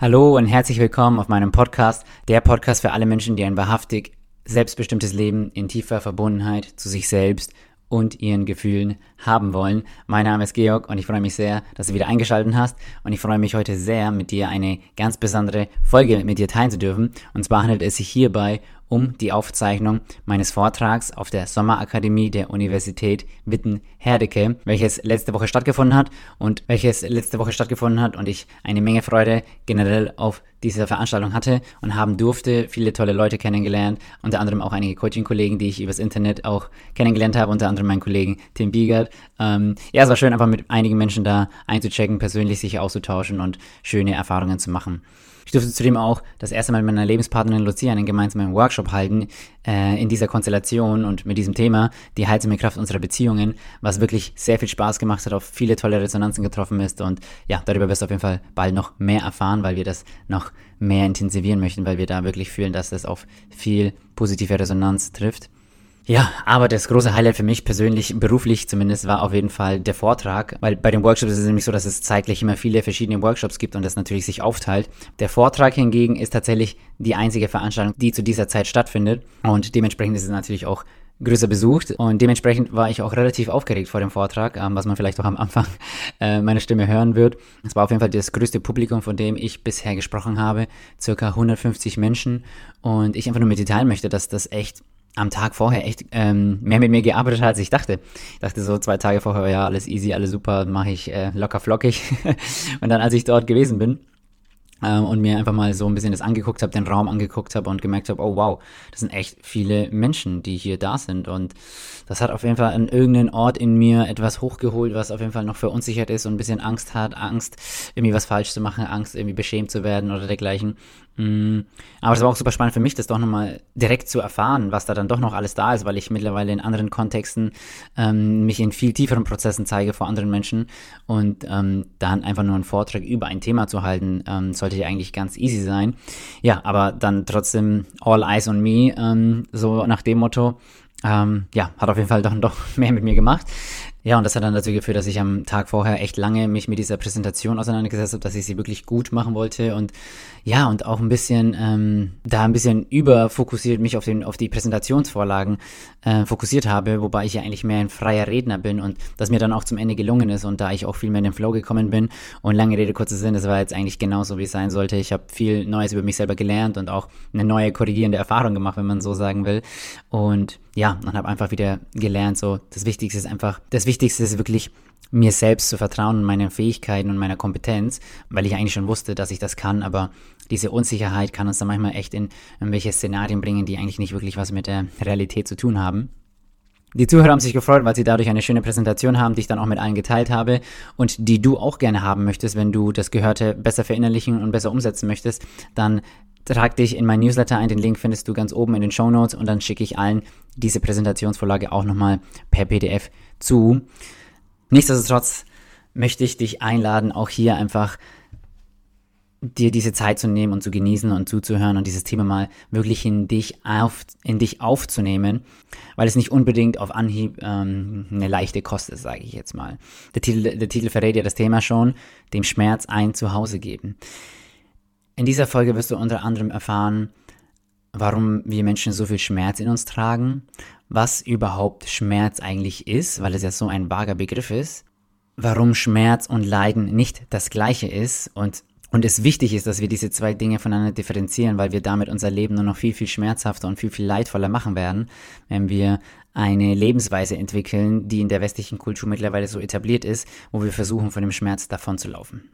Hallo und herzlich willkommen auf meinem Podcast, der Podcast für alle Menschen, die ein wahrhaftig selbstbestimmtes Leben in tiefer Verbundenheit zu sich selbst und ihren Gefühlen haben wollen. Mein Name ist Georg und ich freue mich sehr, dass du wieder eingeschaltet hast und ich freue mich heute sehr, mit dir eine ganz besondere Folge mit dir teilen zu dürfen. Und zwar handelt es sich hierbei um die Aufzeichnung meines Vortrags auf der Sommerakademie der Universität Witten-Herdecke, welches letzte Woche stattgefunden hat und welches letzte Woche stattgefunden hat und ich eine Menge Freude generell auf dieser Veranstaltung hatte und haben durfte, viele tolle Leute kennengelernt, unter anderem auch einige Coaching-Kollegen, die ich übers Internet auch kennengelernt habe, unter anderem meinen Kollegen Tim Biegert. Ähm, ja, es war schön, einfach mit einigen Menschen da einzuchecken, persönlich sich auszutauschen und schöne Erfahrungen zu machen. Ich durfte zudem auch das erste Mal mit meiner Lebenspartnerin Lucia einen gemeinsamen Workshop halten äh, in dieser Konstellation und mit diesem Thema, die heilsame Kraft unserer Beziehungen, was wirklich sehr viel Spaß gemacht hat, auf viele tolle Resonanzen getroffen ist und ja, darüber wirst du auf jeden Fall bald noch mehr erfahren, weil wir das noch mehr intensivieren möchten, weil wir da wirklich fühlen, dass das auf viel positive Resonanz trifft. Ja, aber das große Highlight für mich persönlich, beruflich zumindest, war auf jeden Fall der Vortrag, weil bei den Workshops ist es nämlich so, dass es zeitlich immer viele verschiedene Workshops gibt und das natürlich sich aufteilt. Der Vortrag hingegen ist tatsächlich die einzige Veranstaltung, die zu dieser Zeit stattfindet und dementsprechend ist es natürlich auch größer besucht und dementsprechend war ich auch relativ aufgeregt vor dem Vortrag, ähm, was man vielleicht auch am Anfang äh, meiner Stimme hören wird. Es war auf jeden Fall das größte Publikum, von dem ich bisher gesprochen habe, circa 150 Menschen und ich einfach nur mit dir teilen möchte, dass das echt am Tag vorher echt ähm, mehr mit mir gearbeitet hat, als ich dachte. Ich dachte so zwei Tage vorher, ja, alles easy, alles super, mache ich äh, locker flockig. und dann, als ich dort gewesen bin, ähm, und mir einfach mal so ein bisschen das angeguckt habe, den Raum angeguckt habe und gemerkt habe, oh wow, das sind echt viele Menschen, die hier da sind und das hat auf jeden Fall an irgendeinen Ort in mir etwas hochgeholt, was auf jeden Fall noch verunsichert ist und ein bisschen Angst hat, Angst irgendwie was falsch zu machen, Angst irgendwie beschämt zu werden oder dergleichen. Mm, aber es war auch super spannend für mich, das doch nochmal direkt zu erfahren, was da dann doch noch alles da ist, weil ich mittlerweile in anderen Kontexten ähm, mich in viel tieferen Prozessen zeige vor anderen Menschen und ähm, dann einfach nur einen Vortrag über ein Thema zu halten, ähm, sollte ja eigentlich ganz easy sein. Ja, aber dann trotzdem all eyes on me, ähm, so nach dem Motto. Ähm, ja, hat auf jeden Fall doch, doch mehr mit mir gemacht. Ja, und das hat dann dazu geführt, dass ich am Tag vorher echt lange mich mit dieser Präsentation auseinandergesetzt habe, dass ich sie wirklich gut machen wollte und ja, und auch ein bisschen ähm, da ein bisschen überfokussiert mich auf, den, auf die Präsentationsvorlagen äh, fokussiert habe, wobei ich ja eigentlich mehr ein freier Redner bin und das mir dann auch zum Ende gelungen ist und da ich auch viel mehr in den Flow gekommen bin und lange Rede, kurzer Sinn, das war jetzt eigentlich genauso, wie es sein sollte. Ich habe viel Neues über mich selber gelernt und auch eine neue korrigierende Erfahrung gemacht, wenn man so sagen will. Und ja, und habe einfach wieder gelernt, so das Wichtigste ist einfach, das Wichtigste ist wirklich mir selbst zu vertrauen und meinen Fähigkeiten und meiner Kompetenz, weil ich eigentlich schon wusste, dass ich das kann, aber diese Unsicherheit kann uns dann manchmal echt in irgendwelche Szenarien bringen, die eigentlich nicht wirklich was mit der Realität zu tun haben. Die Zuhörer haben sich gefreut, weil sie dadurch eine schöne Präsentation haben, die ich dann auch mit allen geteilt habe und die du auch gerne haben möchtest, wenn du das Gehörte besser verinnerlichen und besser umsetzen möchtest, dann trag dich in mein Newsletter ein. Den Link findest du ganz oben in den Show Notes und dann schicke ich allen diese Präsentationsvorlage auch nochmal per PDF zu. Nichtsdestotrotz möchte ich dich einladen, auch hier einfach dir diese Zeit zu nehmen und zu genießen und zuzuhören und dieses Thema mal wirklich in dich auf, in dich aufzunehmen, weil es nicht unbedingt auf Anhieb ähm, eine leichte Kost ist, sage ich jetzt mal. Der Titel, der Titel verrät ja das Thema schon, dem Schmerz ein Zuhause geben. In dieser Folge wirst du unter anderem erfahren, warum wir Menschen so viel Schmerz in uns tragen, was überhaupt Schmerz eigentlich ist, weil es ja so ein vager Begriff ist, warum Schmerz und Leiden nicht das gleiche ist und und es wichtig ist, dass wir diese zwei Dinge voneinander differenzieren, weil wir damit unser Leben nur noch viel, viel schmerzhafter und viel, viel leidvoller machen werden, wenn wir eine Lebensweise entwickeln, die in der westlichen Kultur mittlerweile so etabliert ist, wo wir versuchen, von dem Schmerz davonzulaufen.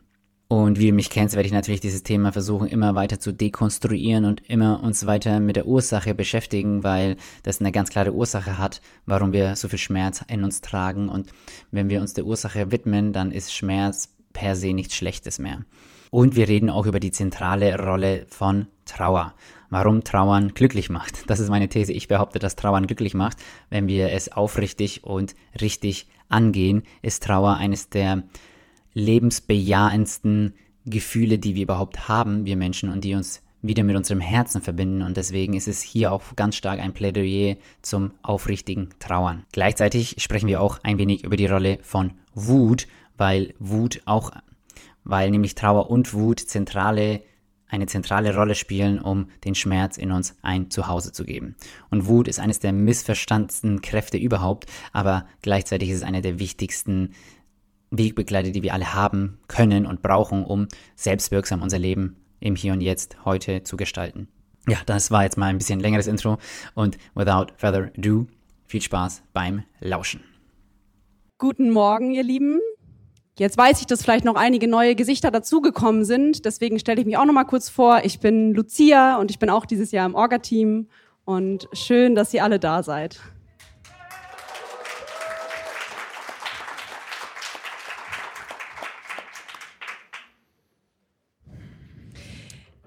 Und wie du mich kennst, werde ich natürlich dieses Thema versuchen, immer weiter zu dekonstruieren und immer uns weiter mit der Ursache beschäftigen, weil das eine ganz klare Ursache hat, warum wir so viel Schmerz in uns tragen. Und wenn wir uns der Ursache widmen, dann ist Schmerz per se nichts Schlechtes mehr. Und wir reden auch über die zentrale Rolle von Trauer. Warum Trauern glücklich macht. Das ist meine These. Ich behaupte, dass Trauern glücklich macht. Wenn wir es aufrichtig und richtig angehen, ist Trauer eines der lebensbejahendsten Gefühle, die wir überhaupt haben, wir Menschen, und die uns wieder mit unserem Herzen verbinden. Und deswegen ist es hier auch ganz stark ein Plädoyer zum aufrichtigen Trauern. Gleichzeitig sprechen wir auch ein wenig über die Rolle von Wut, weil Wut auch, weil nämlich Trauer und Wut zentrale eine zentrale Rolle spielen, um den Schmerz in uns ein Zuhause zu geben. Und Wut ist eines der missverstandensten Kräfte überhaupt, aber gleichzeitig ist es eine der wichtigsten Wegbegleiter, die wir alle haben können und brauchen, um selbstwirksam unser Leben im Hier und Jetzt heute zu gestalten. Ja, das war jetzt mal ein bisschen längeres Intro und without further ado, viel Spaß beim Lauschen. Guten Morgen, ihr Lieben. Jetzt weiß ich, dass vielleicht noch einige neue Gesichter dazugekommen sind. Deswegen stelle ich mich auch noch mal kurz vor. Ich bin Lucia und ich bin auch dieses Jahr im Orga-Team. Und schön, dass ihr alle da seid.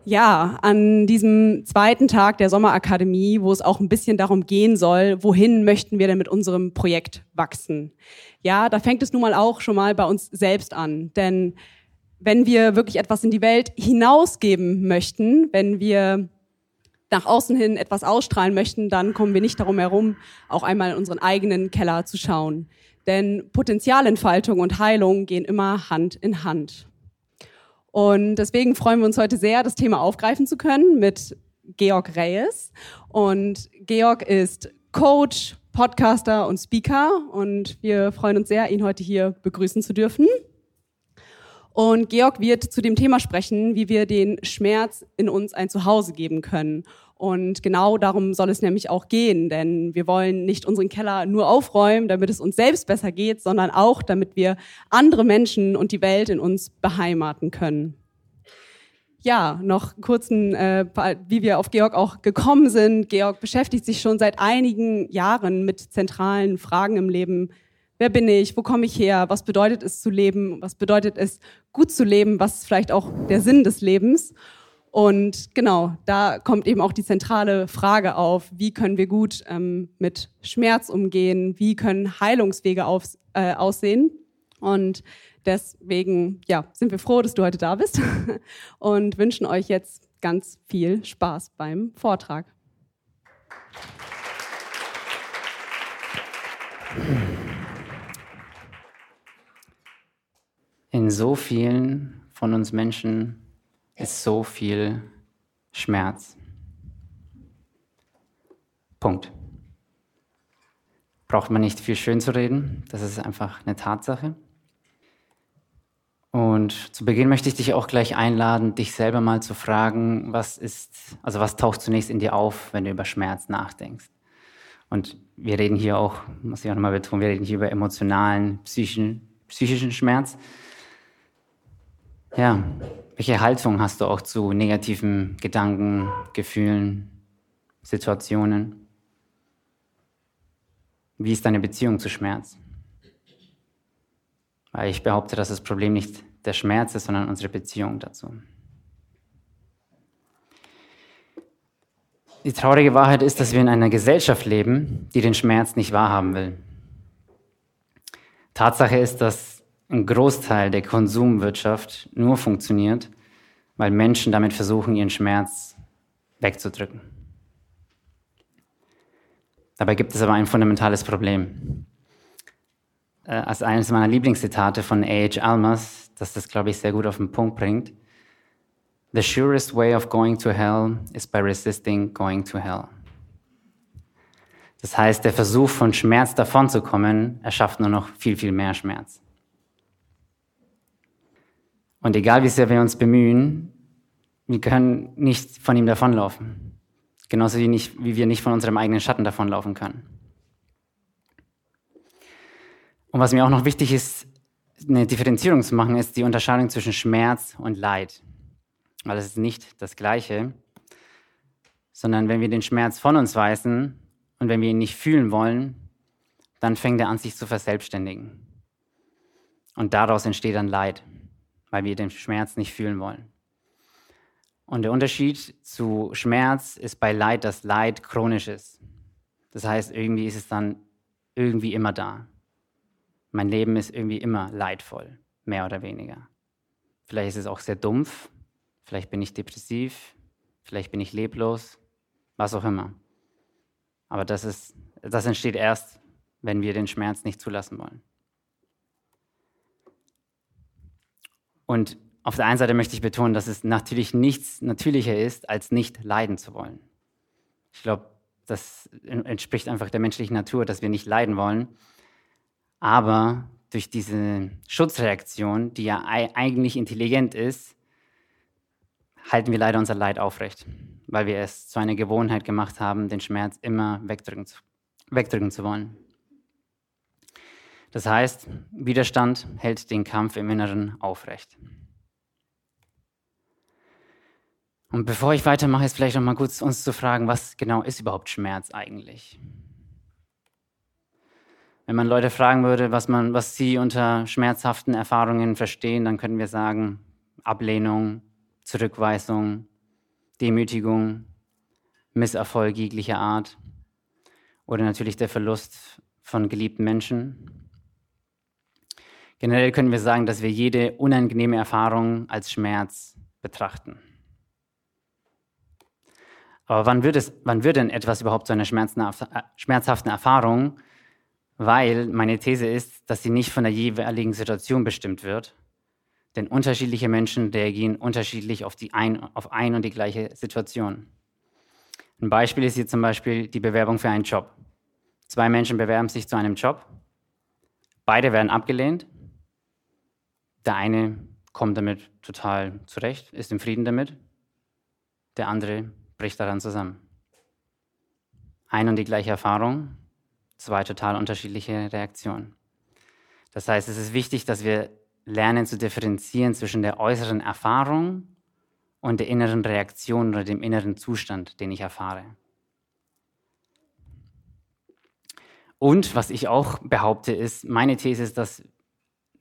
Ja, an diesem zweiten Tag der Sommerakademie, wo es auch ein bisschen darum gehen soll, wohin möchten wir denn mit unserem Projekt wachsen? Ja, da fängt es nun mal auch schon mal bei uns selbst an. Denn wenn wir wirklich etwas in die Welt hinausgeben möchten, wenn wir nach außen hin etwas ausstrahlen möchten, dann kommen wir nicht darum herum, auch einmal in unseren eigenen Keller zu schauen. Denn Potenzialentfaltung und Heilung gehen immer Hand in Hand. Und deswegen freuen wir uns heute sehr, das Thema aufgreifen zu können mit Georg Reyes. Und Georg ist Coach, Podcaster und Speaker und wir freuen uns sehr, ihn heute hier begrüßen zu dürfen. Und Georg wird zu dem Thema sprechen, wie wir den Schmerz in uns ein Zuhause geben können und genau darum soll es nämlich auch gehen, denn wir wollen nicht unseren Keller nur aufräumen, damit es uns selbst besser geht, sondern auch, damit wir andere Menschen und die Welt in uns beheimaten können. Ja, noch kurzen, äh, wie wir auf Georg auch gekommen sind. Georg beschäftigt sich schon seit einigen Jahren mit zentralen Fragen im Leben. Wer bin ich? Wo komme ich her? Was bedeutet es zu leben? Was bedeutet es gut zu leben? Was ist vielleicht auch der Sinn des Lebens? Und genau, da kommt eben auch die zentrale Frage auf, wie können wir gut ähm, mit Schmerz umgehen, wie können Heilungswege auf, äh, aussehen. Und deswegen ja, sind wir froh, dass du heute da bist und wünschen euch jetzt ganz viel Spaß beim Vortrag. In so vielen von uns Menschen ist so viel Schmerz. Punkt. Braucht man nicht viel schön zu reden, das ist einfach eine Tatsache. Und zu Beginn möchte ich dich auch gleich einladen, dich selber mal zu fragen, was ist, also was taucht zunächst in dir auf, wenn du über Schmerz nachdenkst? Und wir reden hier auch, muss ich auch nochmal betonen, wir reden hier über emotionalen, psychischen, psychischen Schmerz. Ja, welche Haltung hast du auch zu negativen Gedanken, Gefühlen, Situationen? Wie ist deine Beziehung zu Schmerz? Weil ich behaupte, dass das Problem nicht der Schmerz ist, sondern unsere Beziehung dazu. Die traurige Wahrheit ist, dass wir in einer Gesellschaft leben, die den Schmerz nicht wahrhaben will. Tatsache ist, dass ein Großteil der Konsumwirtschaft nur funktioniert, weil Menschen damit versuchen, ihren Schmerz wegzudrücken. Dabei gibt es aber ein fundamentales Problem. Äh, als eines meiner Lieblingszitate von A.H. Almas, das das, glaube ich, sehr gut auf den Punkt bringt. The surest way of going to hell is by resisting going to hell. Das heißt, der Versuch von Schmerz davonzukommen, erschafft nur noch viel, viel mehr Schmerz. Und egal wie sehr wir uns bemühen, wir können nicht von ihm davonlaufen. Genauso wie, nicht, wie wir nicht von unserem eigenen Schatten davonlaufen können. Und was mir auch noch wichtig ist, eine Differenzierung zu machen, ist die Unterscheidung zwischen Schmerz und Leid. Weil es ist nicht das Gleiche, sondern wenn wir den Schmerz von uns weisen und wenn wir ihn nicht fühlen wollen, dann fängt er an, sich zu verselbstständigen. Und daraus entsteht dann Leid weil wir den Schmerz nicht fühlen wollen. Und der Unterschied zu Schmerz ist bei Leid, dass Leid chronisch ist. Das heißt, irgendwie ist es dann irgendwie immer da. Mein Leben ist irgendwie immer leidvoll, mehr oder weniger. Vielleicht ist es auch sehr dumpf, vielleicht bin ich depressiv, vielleicht bin ich leblos, was auch immer. Aber das, ist, das entsteht erst, wenn wir den Schmerz nicht zulassen wollen. Und auf der einen Seite möchte ich betonen, dass es natürlich nichts natürlicher ist, als nicht leiden zu wollen. Ich glaube, das entspricht einfach der menschlichen Natur, dass wir nicht leiden wollen. Aber durch diese Schutzreaktion, die ja eigentlich intelligent ist, halten wir leider unser Leid aufrecht, weil wir es zu einer Gewohnheit gemacht haben, den Schmerz immer wegdrücken zu, wegdrücken zu wollen. Das heißt, Widerstand hält den Kampf im Inneren aufrecht. Und bevor ich weitermache, ist vielleicht noch mal kurz uns zu fragen, was genau ist überhaupt Schmerz eigentlich? Wenn man Leute fragen würde, was, man, was sie unter schmerzhaften Erfahrungen verstehen, dann könnten wir sagen, Ablehnung, Zurückweisung, Demütigung, Misserfolg jeglicher Art oder natürlich der Verlust von geliebten Menschen. Generell können wir sagen, dass wir jede unangenehme Erfahrung als Schmerz betrachten. Aber wann wird, es, wann wird denn etwas überhaupt zu einer schmerzhaften Erfahrung, weil meine These ist, dass sie nicht von der jeweiligen Situation bestimmt wird. Denn unterschiedliche Menschen reagieren unterschiedlich auf, die ein, auf ein und die gleiche Situation. Ein Beispiel ist hier zum Beispiel die Bewerbung für einen Job. Zwei Menschen bewerben sich zu einem Job. Beide werden abgelehnt. Der eine kommt damit total zurecht, ist im Frieden damit. Der andere bricht daran zusammen. Ein und die gleiche Erfahrung, zwei total unterschiedliche Reaktionen. Das heißt, es ist wichtig, dass wir lernen zu differenzieren zwischen der äußeren Erfahrung und der inneren Reaktion oder dem inneren Zustand, den ich erfahre. Und was ich auch behaupte, ist, meine These ist, dass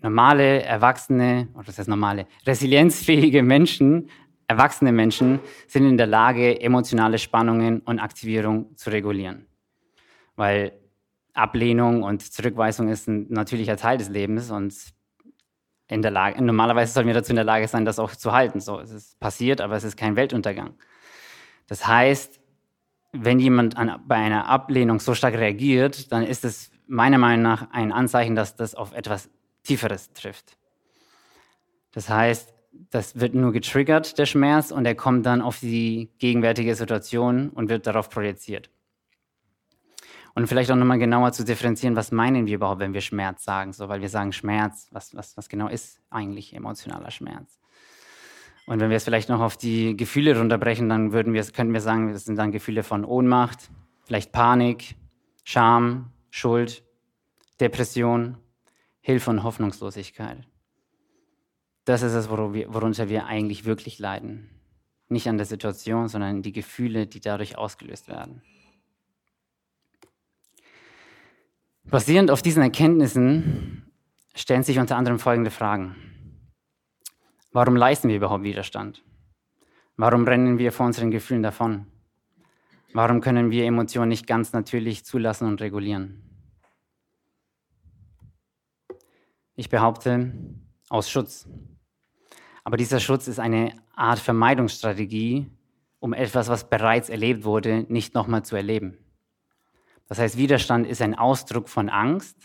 normale, erwachsene, oder das heißt normale, resilienzfähige Menschen, erwachsene Menschen sind in der Lage, emotionale Spannungen und Aktivierung zu regulieren. Weil Ablehnung und Zurückweisung ist ein natürlicher Teil des Lebens und in der Lage, normalerweise sollten wir dazu in der Lage sein, das auch zu halten. So, es ist passiert, aber es ist kein Weltuntergang. Das heißt, wenn jemand an, bei einer Ablehnung so stark reagiert, dann ist es meiner Meinung nach ein Anzeichen, dass das auf etwas Tieferes trifft. Das heißt, das wird nur getriggert, der Schmerz, und er kommt dann auf die gegenwärtige Situation und wird darauf projiziert. Und vielleicht auch nochmal genauer zu differenzieren, was meinen wir überhaupt, wenn wir Schmerz sagen, so, weil wir sagen Schmerz, was, was, was genau ist eigentlich emotionaler Schmerz? Und wenn wir es vielleicht noch auf die Gefühle runterbrechen, dann würden wir, könnten wir sagen, das sind dann Gefühle von Ohnmacht, vielleicht Panik, Scham, Schuld, Depression, Hilfe und Hoffnungslosigkeit. Das ist es, worunter wir eigentlich wirklich leiden. Nicht an der Situation, sondern die Gefühle, die dadurch ausgelöst werden. Basierend auf diesen Erkenntnissen stellen sich unter anderem folgende Fragen. Warum leisten wir überhaupt Widerstand? Warum rennen wir vor unseren Gefühlen davon? Warum können wir Emotionen nicht ganz natürlich zulassen und regulieren? Ich behaupte, aus Schutz. Aber dieser Schutz ist eine Art Vermeidungsstrategie, um etwas, was bereits erlebt wurde, nicht nochmal zu erleben. Das heißt, Widerstand ist ein Ausdruck von Angst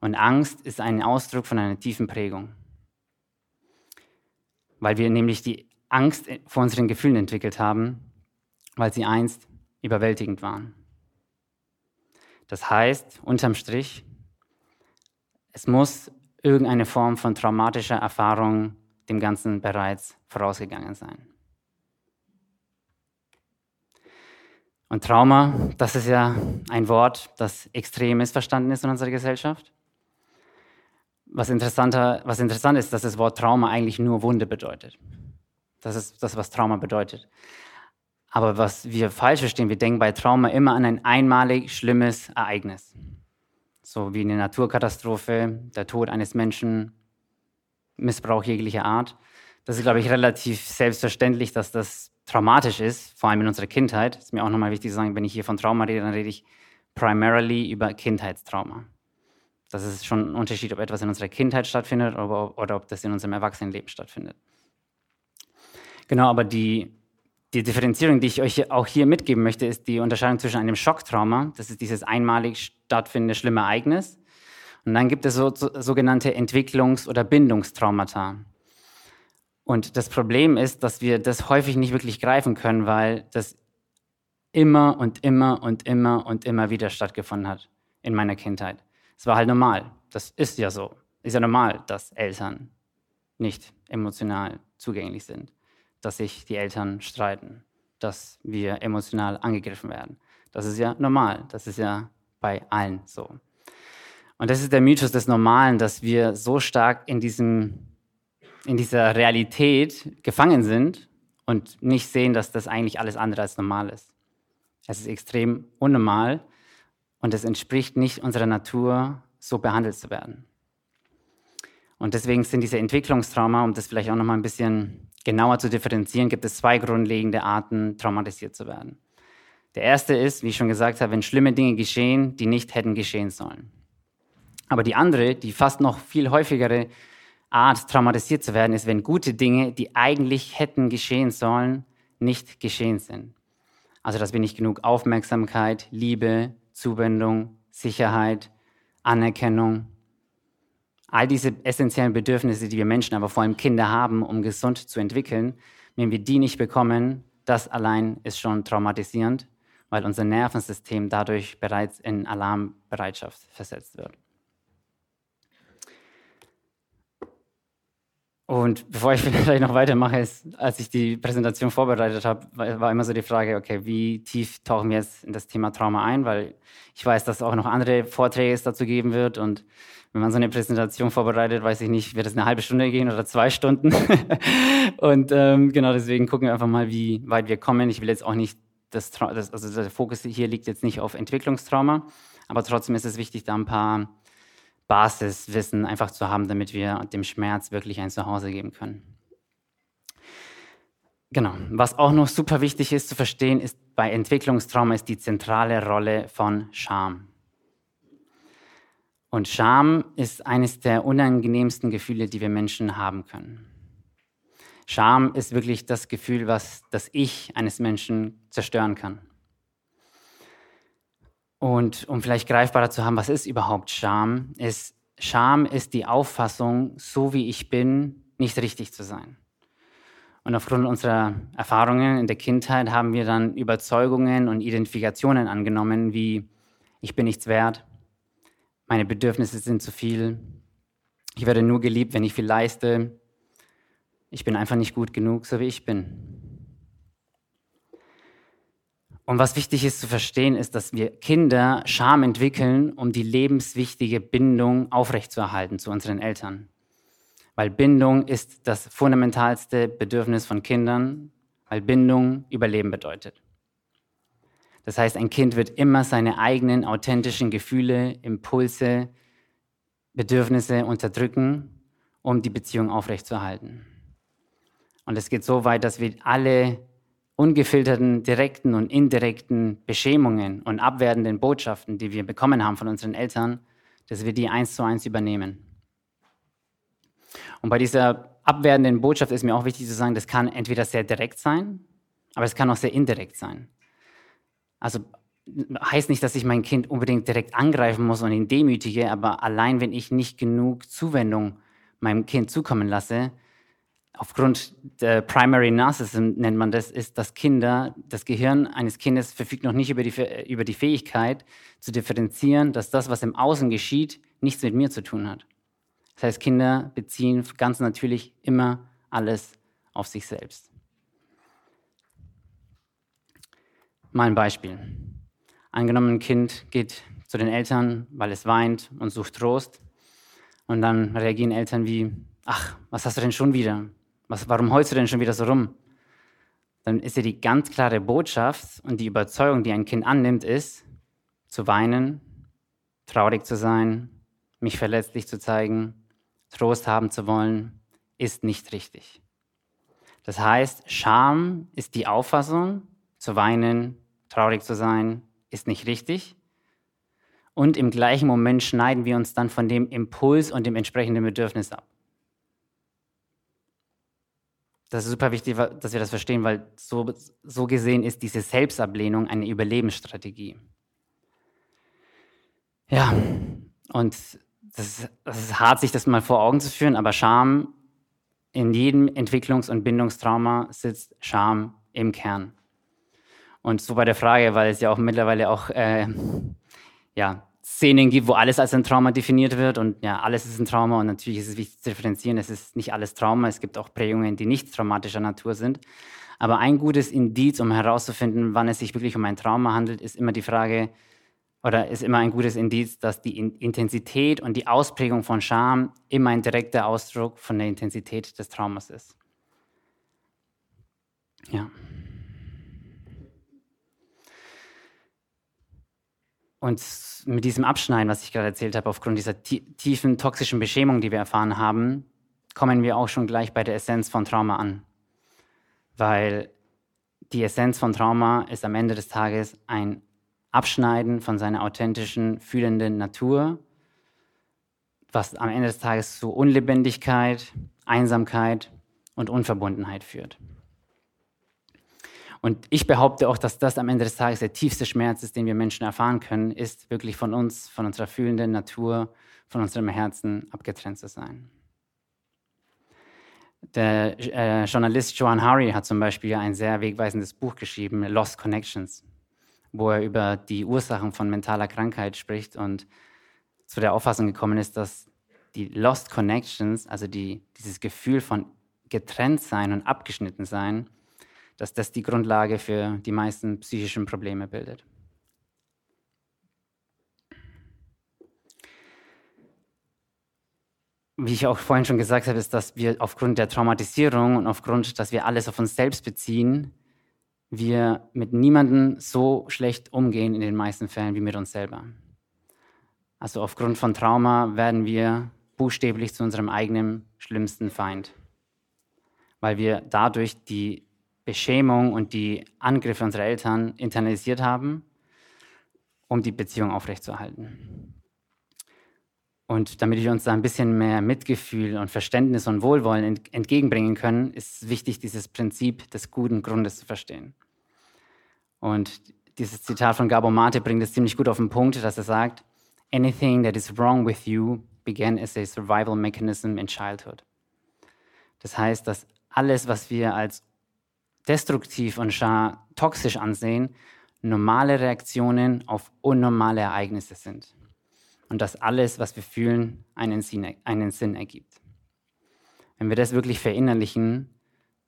und Angst ist ein Ausdruck von einer tiefen Prägung. Weil wir nämlich die Angst vor unseren Gefühlen entwickelt haben, weil sie einst überwältigend waren. Das heißt, unterm Strich, es muss irgendeine Form von traumatischer Erfahrung dem Ganzen bereits vorausgegangen sein. Und Trauma, das ist ja ein Wort, das extrem missverstanden ist in unserer Gesellschaft. Was, interessanter, was interessant ist, dass das Wort Trauma eigentlich nur Wunde bedeutet. Das ist das, was Trauma bedeutet. Aber was wir falsch verstehen, wir denken bei Trauma immer an ein einmalig schlimmes Ereignis. So wie eine Naturkatastrophe, der Tod eines Menschen, Missbrauch jeglicher Art. Das ist, glaube ich, relativ selbstverständlich, dass das traumatisch ist, vor allem in unserer Kindheit. Ist mir auch nochmal wichtig zu sagen, wenn ich hier von Trauma rede, dann rede ich primarily über Kindheitstrauma. Das ist schon ein Unterschied, ob etwas in unserer Kindheit stattfindet oder, oder ob das in unserem Erwachsenenleben stattfindet. Genau, aber die, die Differenzierung, die ich euch auch hier mitgeben möchte, ist die Unterscheidung zwischen einem Schocktrauma, das ist dieses einmalig stattfindende schlimme Ereignis, und dann gibt es so, so, sogenannte Entwicklungs- oder Bindungstraumata. Und das Problem ist, dass wir das häufig nicht wirklich greifen können, weil das immer und immer und immer und immer wieder stattgefunden hat in meiner Kindheit. Es war halt normal. Das ist ja so. Ist ja normal, dass Eltern nicht emotional zugänglich sind, dass sich die Eltern streiten, dass wir emotional angegriffen werden. Das ist ja normal. Das ist ja bei allen so. Und das ist der Mythos des Normalen, dass wir so stark in, diesem, in dieser Realität gefangen sind und nicht sehen, dass das eigentlich alles andere als normal ist. Es ist extrem unnormal und es entspricht nicht unserer Natur, so behandelt zu werden. Und deswegen sind diese Entwicklungstrauma, um das vielleicht auch noch mal ein bisschen genauer zu differenzieren, gibt es zwei grundlegende Arten, traumatisiert zu werden. Der erste ist, wie ich schon gesagt habe, wenn schlimme Dinge geschehen, die nicht hätten geschehen sollen. Aber die andere, die fast noch viel häufigere Art, traumatisiert zu werden, ist, wenn gute Dinge, die eigentlich hätten geschehen sollen, nicht geschehen sind. Also, dass wir nicht genug Aufmerksamkeit, Liebe, Zuwendung, Sicherheit, Anerkennung, all diese essentiellen Bedürfnisse, die wir Menschen, aber vor allem Kinder haben, um gesund zu entwickeln, wenn wir die nicht bekommen, das allein ist schon traumatisierend, weil unser Nervensystem dadurch bereits in Alarmbereitschaft versetzt wird. Und bevor ich vielleicht noch weitermache, ist, als ich die Präsentation vorbereitet habe, war immer so die Frage, okay, wie tief tauchen wir jetzt in das Thema Trauma ein? Weil ich weiß, dass es auch noch andere Vorträge es dazu geben wird. Und wenn man so eine Präsentation vorbereitet, weiß ich nicht, wird es eine halbe Stunde gehen oder zwei Stunden. und ähm, genau deswegen gucken wir einfach mal, wie weit wir kommen. Ich will jetzt auch nicht, das, das, also der Fokus hier liegt jetzt nicht auf Entwicklungstrauma, aber trotzdem ist es wichtig, da ein paar Basiswissen einfach zu haben, damit wir dem Schmerz wirklich ein Zuhause geben können. Genau. Was auch noch super wichtig ist zu verstehen, ist bei Entwicklungstrauma ist die zentrale Rolle von Scham. Und Scham ist eines der unangenehmsten Gefühle, die wir Menschen haben können. Scham ist wirklich das Gefühl, was das Ich eines Menschen zerstören kann. Und um vielleicht greifbarer zu haben, was ist überhaupt Scham? Ist, Scham ist die Auffassung, so wie ich bin, nicht richtig zu sein. Und aufgrund unserer Erfahrungen in der Kindheit haben wir dann Überzeugungen und Identifikationen angenommen, wie ich bin nichts wert, meine Bedürfnisse sind zu viel, ich werde nur geliebt, wenn ich viel leiste, ich bin einfach nicht gut genug, so wie ich bin. Und was wichtig ist zu verstehen, ist, dass wir Kinder Scham entwickeln, um die lebenswichtige Bindung aufrechtzuerhalten zu unseren Eltern. Weil Bindung ist das fundamentalste Bedürfnis von Kindern, weil Bindung Überleben bedeutet. Das heißt, ein Kind wird immer seine eigenen authentischen Gefühle, Impulse, Bedürfnisse unterdrücken, um die Beziehung aufrechtzuerhalten. Und es geht so weit, dass wir alle ungefilterten direkten und indirekten Beschämungen und abwertenden Botschaften, die wir bekommen haben von unseren Eltern, dass wir die eins zu eins übernehmen. Und bei dieser abwertenden Botschaft ist mir auch wichtig zu sagen, das kann entweder sehr direkt sein, aber es kann auch sehr indirekt sein. Also heißt nicht, dass ich mein Kind unbedingt direkt angreifen muss und ihn demütige, aber allein wenn ich nicht genug Zuwendung meinem Kind zukommen lasse, aufgrund der Primary Narcissism nennt man das, ist, dass Kinder, das Gehirn eines Kindes verfügt noch nicht über die, über die Fähigkeit zu differenzieren, dass das, was im Außen geschieht, nichts mit mir zu tun hat. Das heißt, Kinder beziehen ganz natürlich immer alles auf sich selbst. Mal ein Beispiel. Angenommen, ein Kind geht zu den Eltern, weil es weint und sucht Trost. Und dann reagieren Eltern wie, ach, was hast du denn schon wieder? Was, warum heulst du denn schon wieder so rum? Dann ist ja die ganz klare Botschaft und die Überzeugung, die ein Kind annimmt, ist, zu weinen, traurig zu sein, mich verletzlich zu zeigen, Trost haben zu wollen, ist nicht richtig. Das heißt, Scham ist die Auffassung, zu weinen, traurig zu sein, ist nicht richtig. Und im gleichen Moment schneiden wir uns dann von dem Impuls und dem entsprechenden Bedürfnis ab. Das ist super wichtig, dass wir das verstehen, weil so, so gesehen ist diese Selbstablehnung eine Überlebensstrategie. Ja, und das ist, das ist hart, sich das mal vor Augen zu führen, aber Scham in jedem Entwicklungs- und Bindungstrauma sitzt Scham im Kern. Und so bei der Frage, weil es ja auch mittlerweile auch äh, ja, Szenen gibt, wo alles als ein Trauma definiert wird und ja, alles ist ein Trauma und natürlich ist es wichtig zu differenzieren, es ist nicht alles Trauma, es gibt auch Prägungen, die nicht traumatischer Natur sind. Aber ein gutes Indiz, um herauszufinden, wann es sich wirklich um ein Trauma handelt, ist immer die Frage, oder ist immer ein gutes Indiz, dass die Intensität und die Ausprägung von Scham immer ein direkter Ausdruck von der Intensität des Traumas ist. Ja. Und mit diesem Abschneiden, was ich gerade erzählt habe, aufgrund dieser tiefen toxischen Beschämung, die wir erfahren haben, kommen wir auch schon gleich bei der Essenz von Trauma an. Weil die Essenz von Trauma ist am Ende des Tages ein Abschneiden von seiner authentischen, fühlenden Natur, was am Ende des Tages zu Unlebendigkeit, Einsamkeit und Unverbundenheit führt. Und ich behaupte auch, dass das am Ende des Tages der tiefste Schmerz ist, den wir Menschen erfahren können, ist wirklich von uns, von unserer fühlenden Natur, von unserem Herzen abgetrennt zu sein. Der äh, Journalist Joan Hari hat zum Beispiel ein sehr wegweisendes Buch geschrieben, Lost Connections wo er über die Ursachen von mentaler Krankheit spricht und zu der Auffassung gekommen ist, dass die Lost Connections, also die, dieses Gefühl von getrennt sein und abgeschnitten sein, dass das die Grundlage für die meisten psychischen Probleme bildet. Wie ich auch vorhin schon gesagt habe, ist, dass wir aufgrund der Traumatisierung und aufgrund, dass wir alles auf uns selbst beziehen, wir mit niemandem so schlecht umgehen in den meisten Fällen wie mit uns selber. Also aufgrund von Trauma werden wir buchstäblich zu unserem eigenen schlimmsten Feind, weil wir dadurch die Beschämung und die Angriffe unserer Eltern internalisiert haben, um die Beziehung aufrechtzuerhalten. Und damit wir uns da ein bisschen mehr Mitgefühl und Verständnis und Wohlwollen entgegenbringen können, ist wichtig, dieses Prinzip des guten Grundes zu verstehen. Und dieses Zitat von Gabor Mate bringt es ziemlich gut auf den Punkt, dass er sagt, Anything that is wrong with you began as a survival mechanism in childhood. Das heißt, dass alles, was wir als destruktiv und toxisch ansehen, normale Reaktionen auf unnormale Ereignisse sind. Und dass alles, was wir fühlen, einen Sinn, einen Sinn ergibt. Wenn wir das wirklich verinnerlichen,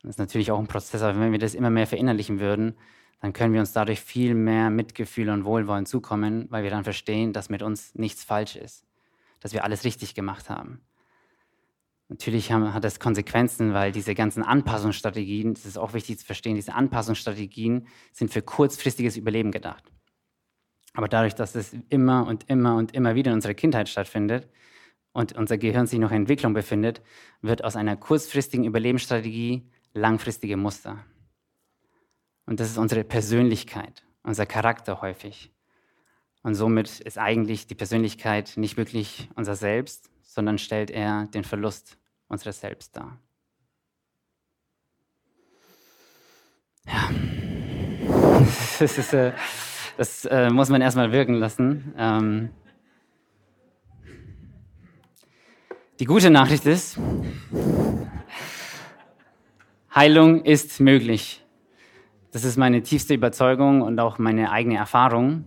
das ist natürlich auch ein Prozess, aber wenn wir das immer mehr verinnerlichen würden, dann können wir uns dadurch viel mehr Mitgefühl und Wohlwollen zukommen, weil wir dann verstehen, dass mit uns nichts falsch ist, dass wir alles richtig gemacht haben. Natürlich haben, hat das Konsequenzen, weil diese ganzen Anpassungsstrategien, das ist auch wichtig zu verstehen, diese Anpassungsstrategien sind für kurzfristiges Überleben gedacht. Aber dadurch, dass es immer und immer und immer wieder in unserer Kindheit stattfindet und unser Gehirn sich noch in Entwicklung befindet, wird aus einer kurzfristigen Überlebensstrategie langfristige Muster. Und das ist unsere Persönlichkeit, unser Charakter häufig. Und somit ist eigentlich die Persönlichkeit nicht wirklich unser Selbst, sondern stellt er den Verlust unseres Selbst dar. Ja, das, ist, äh, das äh, muss man erstmal wirken lassen. Ähm, die gute Nachricht ist, Heilung ist möglich. Das ist meine tiefste Überzeugung und auch meine eigene Erfahrung.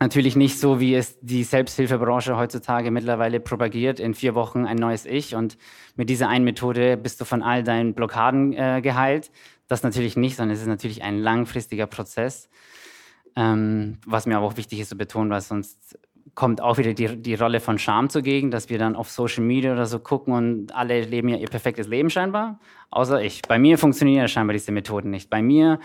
Natürlich nicht so, wie es die Selbsthilfebranche heutzutage mittlerweile propagiert, in vier Wochen ein neues Ich und mit dieser einen Methode bist du von all deinen Blockaden äh, geheilt. Das natürlich nicht, sondern es ist natürlich ein langfristiger Prozess, ähm, was mir aber auch wichtig ist zu betonen, weil sonst kommt auch wieder die, die Rolle von Scham zugegen, dass wir dann auf Social Media oder so gucken und alle leben ja ihr perfektes Leben scheinbar, außer ich. Bei mir funktionieren scheinbar diese Methoden nicht. Bei mir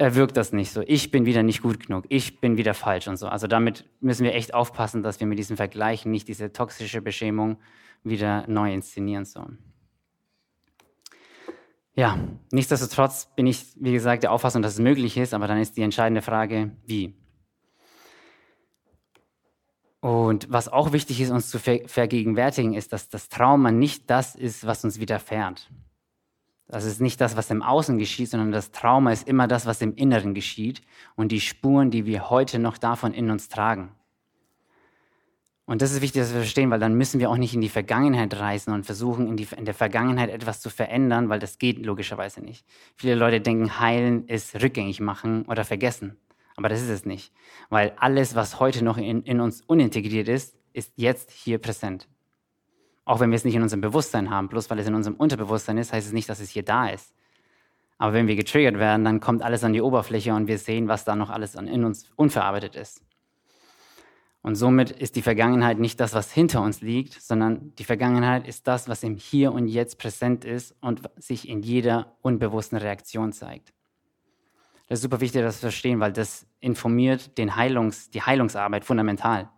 wirkt das nicht so. Ich bin wieder nicht gut genug. Ich bin wieder falsch und so. Also damit müssen wir echt aufpassen, dass wir mit diesen Vergleichen nicht diese toxische Beschämung wieder neu inszenieren sollen. Ja, nichtsdestotrotz bin ich, wie gesagt, der Auffassung, dass es möglich ist, aber dann ist die entscheidende Frage, wie? Und was auch wichtig ist, uns zu vergegenwärtigen, ist, dass das Trauma nicht das ist, was uns widerfährt. Das ist nicht das, was im Außen geschieht, sondern das Trauma ist immer das, was im Inneren geschieht und die Spuren, die wir heute noch davon in uns tragen. Und das ist wichtig, dass wir verstehen, weil dann müssen wir auch nicht in die Vergangenheit reisen und versuchen, in, die, in der Vergangenheit etwas zu verändern, weil das geht logischerweise nicht. Viele Leute denken, heilen ist rückgängig machen oder vergessen. Aber das ist es nicht. Weil alles, was heute noch in, in uns unintegriert ist, ist jetzt hier präsent. Auch wenn wir es nicht in unserem Bewusstsein haben, bloß weil es in unserem Unterbewusstsein ist, heißt es nicht, dass es hier da ist. Aber wenn wir getriggert werden, dann kommt alles an die Oberfläche und wir sehen, was da noch alles in uns unverarbeitet ist. Und somit ist die Vergangenheit nicht das, was hinter uns liegt, sondern die Vergangenheit ist das, was im Hier und Jetzt präsent ist und sich in jeder unbewussten Reaktion zeigt. Das ist super wichtig, das zu verstehen, weil das informiert den Heilungs-, die Heilungsarbeit fundamental.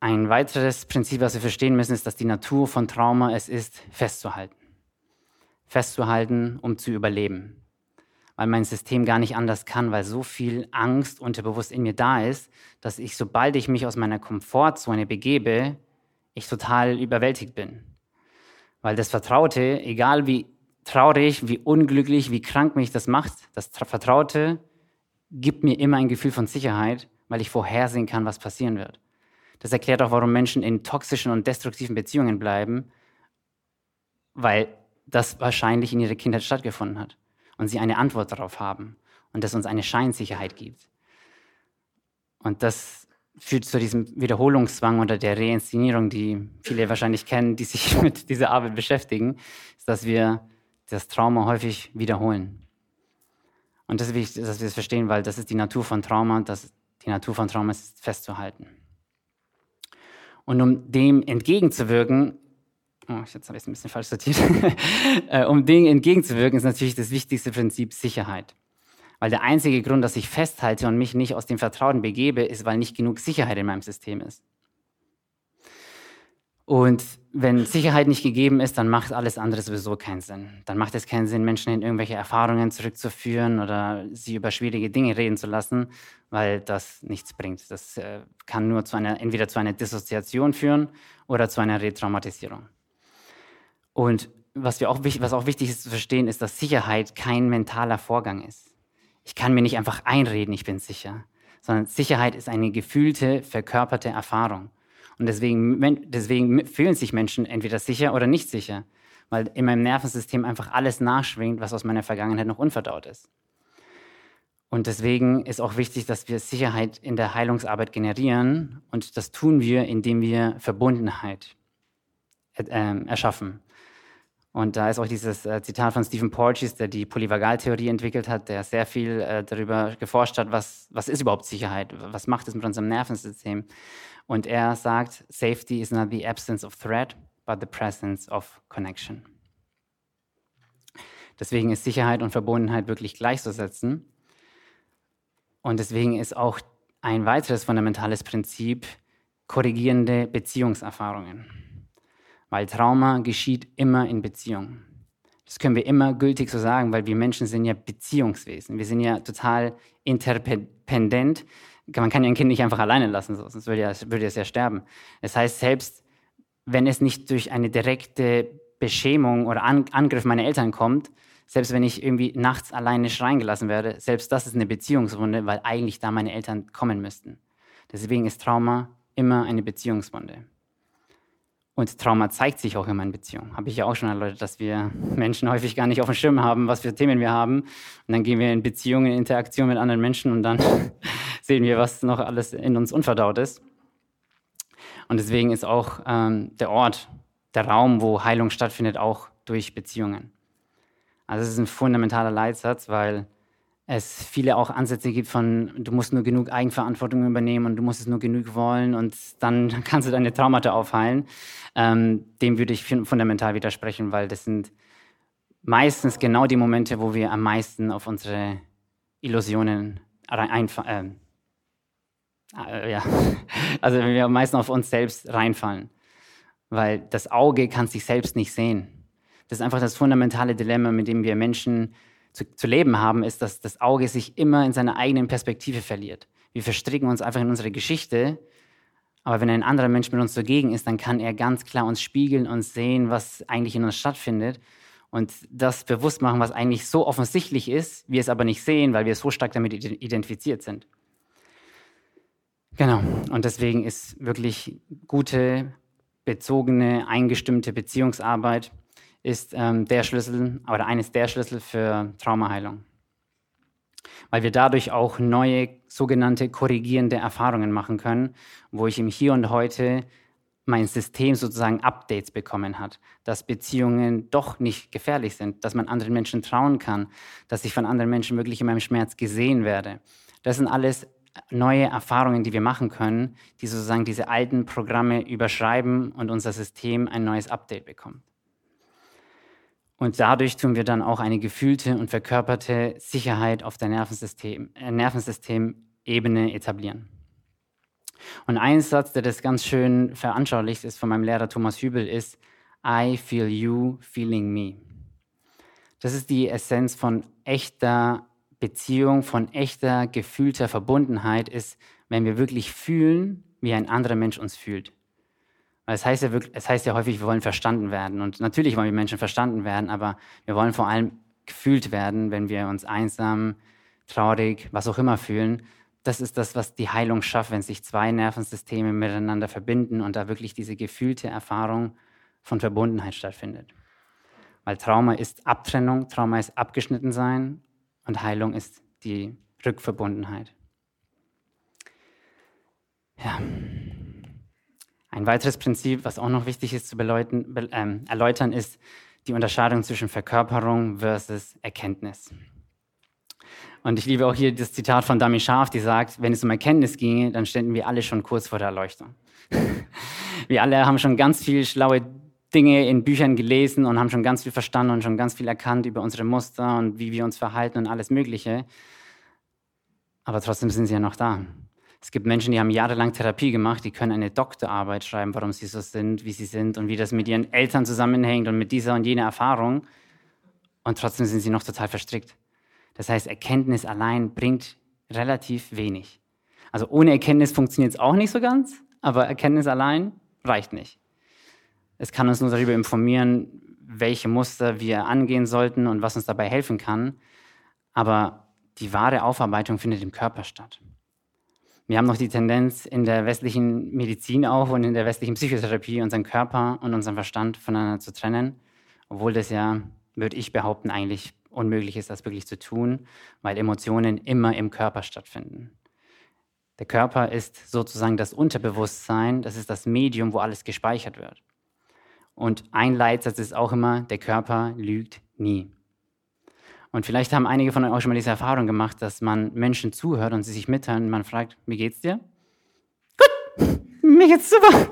Ein weiteres Prinzip, was wir verstehen müssen, ist, dass die Natur von Trauma es ist, festzuhalten. Festzuhalten, um zu überleben weil mein System gar nicht anders kann, weil so viel Angst unterbewusst in mir da ist, dass ich, sobald ich mich aus meiner Komfortzone begebe, ich total überwältigt bin. Weil das Vertraute, egal wie traurig, wie unglücklich, wie krank mich das macht, das Vertraute gibt mir immer ein Gefühl von Sicherheit, weil ich vorhersehen kann, was passieren wird. Das erklärt auch, warum Menschen in toxischen und destruktiven Beziehungen bleiben, weil das wahrscheinlich in ihrer Kindheit stattgefunden hat und sie eine Antwort darauf haben und das uns eine Scheinsicherheit gibt. Und das führt zu diesem Wiederholungszwang oder der Reinszenierung, die viele wahrscheinlich kennen, die sich mit dieser Arbeit beschäftigen, ist, dass wir das Trauma häufig wiederholen. Und das ist wichtig, dass wir es verstehen, weil das ist die Natur von Trauma das, die Natur von Trauma ist festzuhalten. Und um dem entgegenzuwirken, oh, jetzt habe ich es ein bisschen falsch sortiert, äh, um Dingen entgegenzuwirken, ist natürlich das wichtigste Prinzip Sicherheit. Weil der einzige Grund, dass ich festhalte und mich nicht aus dem Vertrauen begebe, ist, weil nicht genug Sicherheit in meinem System ist. Und wenn Sicherheit nicht gegeben ist, dann macht alles andere sowieso keinen Sinn. Dann macht es keinen Sinn, Menschen in irgendwelche Erfahrungen zurückzuführen oder sie über schwierige Dinge reden zu lassen, weil das nichts bringt. Das äh, kann nur zu einer, entweder zu einer Dissoziation führen oder zu einer Retraumatisierung. Und was, wir auch, was auch wichtig ist zu verstehen, ist, dass Sicherheit kein mentaler Vorgang ist. Ich kann mir nicht einfach einreden, ich bin sicher, sondern Sicherheit ist eine gefühlte, verkörperte Erfahrung. Und deswegen, deswegen fühlen sich Menschen entweder sicher oder nicht sicher, weil in meinem Nervensystem einfach alles nachschwingt, was aus meiner Vergangenheit noch unverdaut ist. Und deswegen ist auch wichtig, dass wir Sicherheit in der Heilungsarbeit generieren. Und das tun wir, indem wir Verbundenheit äh, erschaffen. Und da ist auch dieses äh, Zitat von Stephen Porges, der die Polyvagaltheorie entwickelt hat, der sehr viel äh, darüber geforscht hat, was, was ist überhaupt Sicherheit, was macht es mit unserem Nervensystem. Und er sagt, Safety is not the absence of threat, but the presence of connection. Deswegen ist Sicherheit und Verbundenheit wirklich gleichzusetzen. Und deswegen ist auch ein weiteres fundamentales Prinzip korrigierende Beziehungserfahrungen. Weil Trauma geschieht immer in Beziehung. Das können wir immer gültig so sagen, weil wir Menschen sind ja Beziehungswesen. Wir sind ja total interdependent. Man kann ja ein Kind nicht einfach alleine lassen, sonst würde, ja, würde es ja sterben. Das heißt, selbst wenn es nicht durch eine direkte Beschämung oder An Angriff meiner Eltern kommt, selbst wenn ich irgendwie nachts alleine schreien gelassen werde, selbst das ist eine Beziehungswunde, weil eigentlich da meine Eltern kommen müssten. Deswegen ist Trauma immer eine Beziehungswunde. Und Trauma zeigt sich auch in meinen Beziehungen. Habe ich ja auch schon erläutert, dass wir Menschen häufig gar nicht auf dem Schirm haben, was für Themen wir haben. Und dann gehen wir in Beziehungen, in Interaktion mit anderen Menschen und dann sehen wir, was noch alles in uns unverdaut ist. Und deswegen ist auch ähm, der Ort, der Raum, wo Heilung stattfindet, auch durch Beziehungen. Also es ist ein fundamentaler Leitsatz, weil es viele auch Ansätze gibt von, du musst nur genug Eigenverantwortung übernehmen und du musst es nur genug wollen und dann kannst du deine Traumata aufheilen. Ähm, dem würde ich fundamental widersprechen, weil das sind meistens genau die Momente, wo wir am meisten auf unsere Illusionen einfallen. Äh, äh, ja, also wenn wir am meisten auf uns selbst reinfallen, weil das Auge kann sich selbst nicht sehen. Das ist einfach das fundamentale Dilemma, mit dem wir Menschen zu, zu leben haben, ist, dass das Auge sich immer in seiner eigenen Perspektive verliert. Wir verstricken uns einfach in unsere Geschichte, aber wenn ein anderer Mensch mit uns zugegen ist, dann kann er ganz klar uns spiegeln und sehen, was eigentlich in uns stattfindet und das bewusst machen, was eigentlich so offensichtlich ist, wir es aber nicht sehen, weil wir so stark damit identifiziert sind. Genau, und deswegen ist wirklich gute, bezogene, eingestimmte Beziehungsarbeit ist ähm, der Schlüssel oder eines der Schlüssel für Traumaheilung. Weil wir dadurch auch neue sogenannte korrigierende Erfahrungen machen können, wo ich im Hier und Heute mein System sozusagen Updates bekommen hat, dass Beziehungen doch nicht gefährlich sind, dass man anderen Menschen trauen kann, dass ich von anderen Menschen wirklich in meinem Schmerz gesehen werde. Das sind alles neue Erfahrungen, die wir machen können, die sozusagen diese alten Programme überschreiben und unser System ein neues Update bekommt. Und dadurch tun wir dann auch eine gefühlte und verkörperte Sicherheit auf der Nervensystem, äh, Nervensystemebene etablieren. Und ein Satz, der das ganz schön veranschaulicht ist von meinem Lehrer Thomas Hübel, ist I feel you feeling me. Das ist die Essenz von echter Beziehung, von echter gefühlter Verbundenheit, ist, wenn wir wirklich fühlen, wie ein anderer Mensch uns fühlt. Es heißt ja wirklich, es heißt ja häufig, wir wollen verstanden werden. Und natürlich wollen wir Menschen verstanden werden, aber wir wollen vor allem gefühlt werden, wenn wir uns einsam, traurig, was auch immer fühlen. Das ist das, was die Heilung schafft, wenn sich zwei Nervensysteme miteinander verbinden und da wirklich diese gefühlte Erfahrung von Verbundenheit stattfindet. Weil Trauma ist Abtrennung, Trauma ist abgeschnitten sein und Heilung ist die Rückverbundenheit. Ja. Ein weiteres Prinzip, was auch noch wichtig ist zu beleuten, be, ähm, erläutern, ist die Unterscheidung zwischen Verkörperung versus Erkenntnis. Und ich liebe auch hier das Zitat von Dami Scharf, die sagt, wenn es um Erkenntnis ginge, dann ständen wir alle schon kurz vor der Erleuchtung. wir alle haben schon ganz viel schlaue Dinge in Büchern gelesen und haben schon ganz viel verstanden und schon ganz viel erkannt über unsere Muster und wie wir uns verhalten und alles Mögliche. Aber trotzdem sind sie ja noch da. Es gibt Menschen, die haben jahrelang Therapie gemacht, die können eine Doktorarbeit schreiben, warum sie so sind, wie sie sind und wie das mit ihren Eltern zusammenhängt und mit dieser und jener Erfahrung. Und trotzdem sind sie noch total verstrickt. Das heißt, Erkenntnis allein bringt relativ wenig. Also ohne Erkenntnis funktioniert es auch nicht so ganz, aber Erkenntnis allein reicht nicht. Es kann uns nur darüber informieren, welche Muster wir angehen sollten und was uns dabei helfen kann. Aber die wahre Aufarbeitung findet im Körper statt. Wir haben noch die Tendenz in der westlichen Medizin auch und in der westlichen Psychotherapie, unseren Körper und unseren Verstand voneinander zu trennen, obwohl das ja, würde ich behaupten, eigentlich unmöglich ist, das wirklich zu tun, weil Emotionen immer im Körper stattfinden. Der Körper ist sozusagen das Unterbewusstsein, das ist das Medium, wo alles gespeichert wird. Und ein Leitsatz ist auch immer, der Körper lügt nie. Und vielleicht haben einige von euch auch schon mal diese Erfahrung gemacht, dass man Menschen zuhört und sie sich mithören und man fragt, wie geht's dir? Gut, mir geht's super.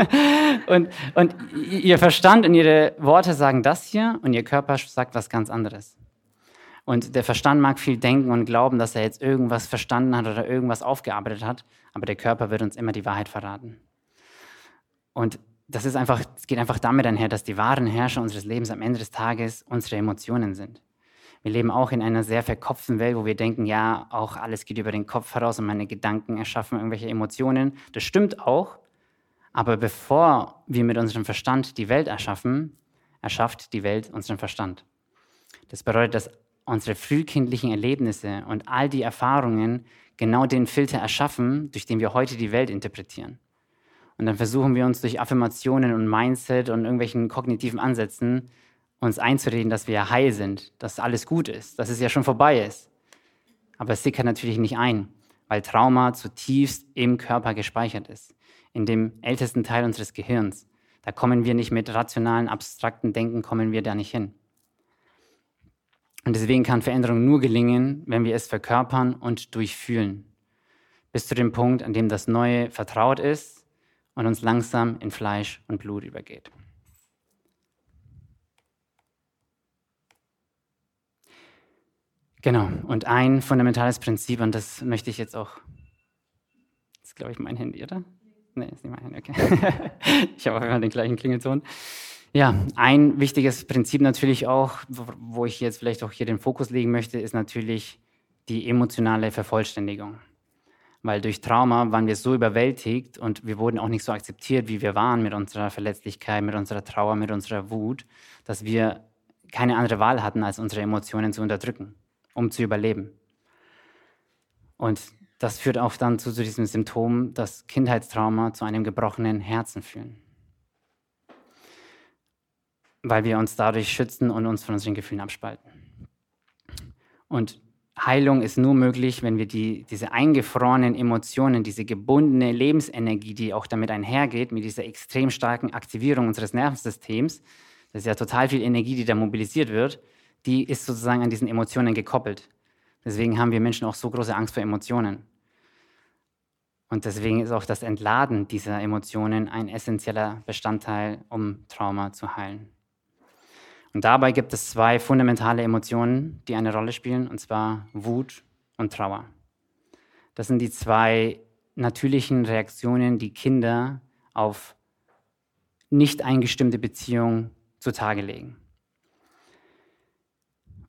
Und, und ihr Verstand und ihre Worte sagen das hier und ihr Körper sagt was ganz anderes. Und der Verstand mag viel denken und glauben, dass er jetzt irgendwas verstanden hat oder irgendwas aufgearbeitet hat, aber der Körper wird uns immer die Wahrheit verraten. Und das ist einfach, es geht einfach damit einher, dass die wahren Herrscher unseres Lebens am Ende des Tages unsere Emotionen sind. Wir leben auch in einer sehr verkopften Welt, wo wir denken, ja, auch alles geht über den Kopf heraus und meine Gedanken erschaffen irgendwelche Emotionen. Das stimmt auch. Aber bevor wir mit unserem Verstand die Welt erschaffen, erschafft die Welt unseren Verstand. Das bedeutet, dass unsere frühkindlichen Erlebnisse und all die Erfahrungen genau den Filter erschaffen, durch den wir heute die Welt interpretieren. Und dann versuchen wir uns durch Affirmationen und Mindset und irgendwelchen kognitiven Ansätzen uns einzureden, dass wir heil sind, dass alles gut ist, dass es ja schon vorbei ist. Aber es sickert natürlich nicht ein, weil Trauma zutiefst im Körper gespeichert ist, in dem ältesten Teil unseres Gehirns. Da kommen wir nicht mit rationalen, abstrakten Denken, kommen wir da nicht hin. Und deswegen kann Veränderung nur gelingen, wenn wir es verkörpern und durchfühlen. Bis zu dem Punkt, an dem das Neue vertraut ist und uns langsam in Fleisch und Blut übergeht. Genau, und ein fundamentales Prinzip, und das möchte ich jetzt auch, das ist glaube ich mein Handy, oder? Nee, ist nicht mein Handy, okay. ich habe jeden Fall den gleichen Klingelton. Ja, ein wichtiges Prinzip natürlich auch, wo ich jetzt vielleicht auch hier den Fokus legen möchte, ist natürlich die emotionale Vervollständigung. Weil durch Trauma waren wir so überwältigt und wir wurden auch nicht so akzeptiert, wie wir waren mit unserer Verletzlichkeit, mit unserer Trauer, mit unserer Wut, dass wir keine andere Wahl hatten, als unsere Emotionen zu unterdrücken um zu überleben. Und das führt auch dann zu, zu diesem Symptom, dass Kindheitstrauma zu einem gebrochenen Herzen führen. Weil wir uns dadurch schützen und uns von unseren Gefühlen abspalten. Und Heilung ist nur möglich, wenn wir die, diese eingefrorenen Emotionen, diese gebundene Lebensenergie, die auch damit einhergeht, mit dieser extrem starken Aktivierung unseres Nervensystems, das ist ja total viel Energie, die da mobilisiert wird, die ist sozusagen an diesen Emotionen gekoppelt. Deswegen haben wir Menschen auch so große Angst vor Emotionen. Und deswegen ist auch das Entladen dieser Emotionen ein essentieller Bestandteil, um Trauma zu heilen. Und dabei gibt es zwei fundamentale Emotionen, die eine Rolle spielen, und zwar Wut und Trauer. Das sind die zwei natürlichen Reaktionen, die Kinder auf nicht eingestimmte Beziehungen zutage legen.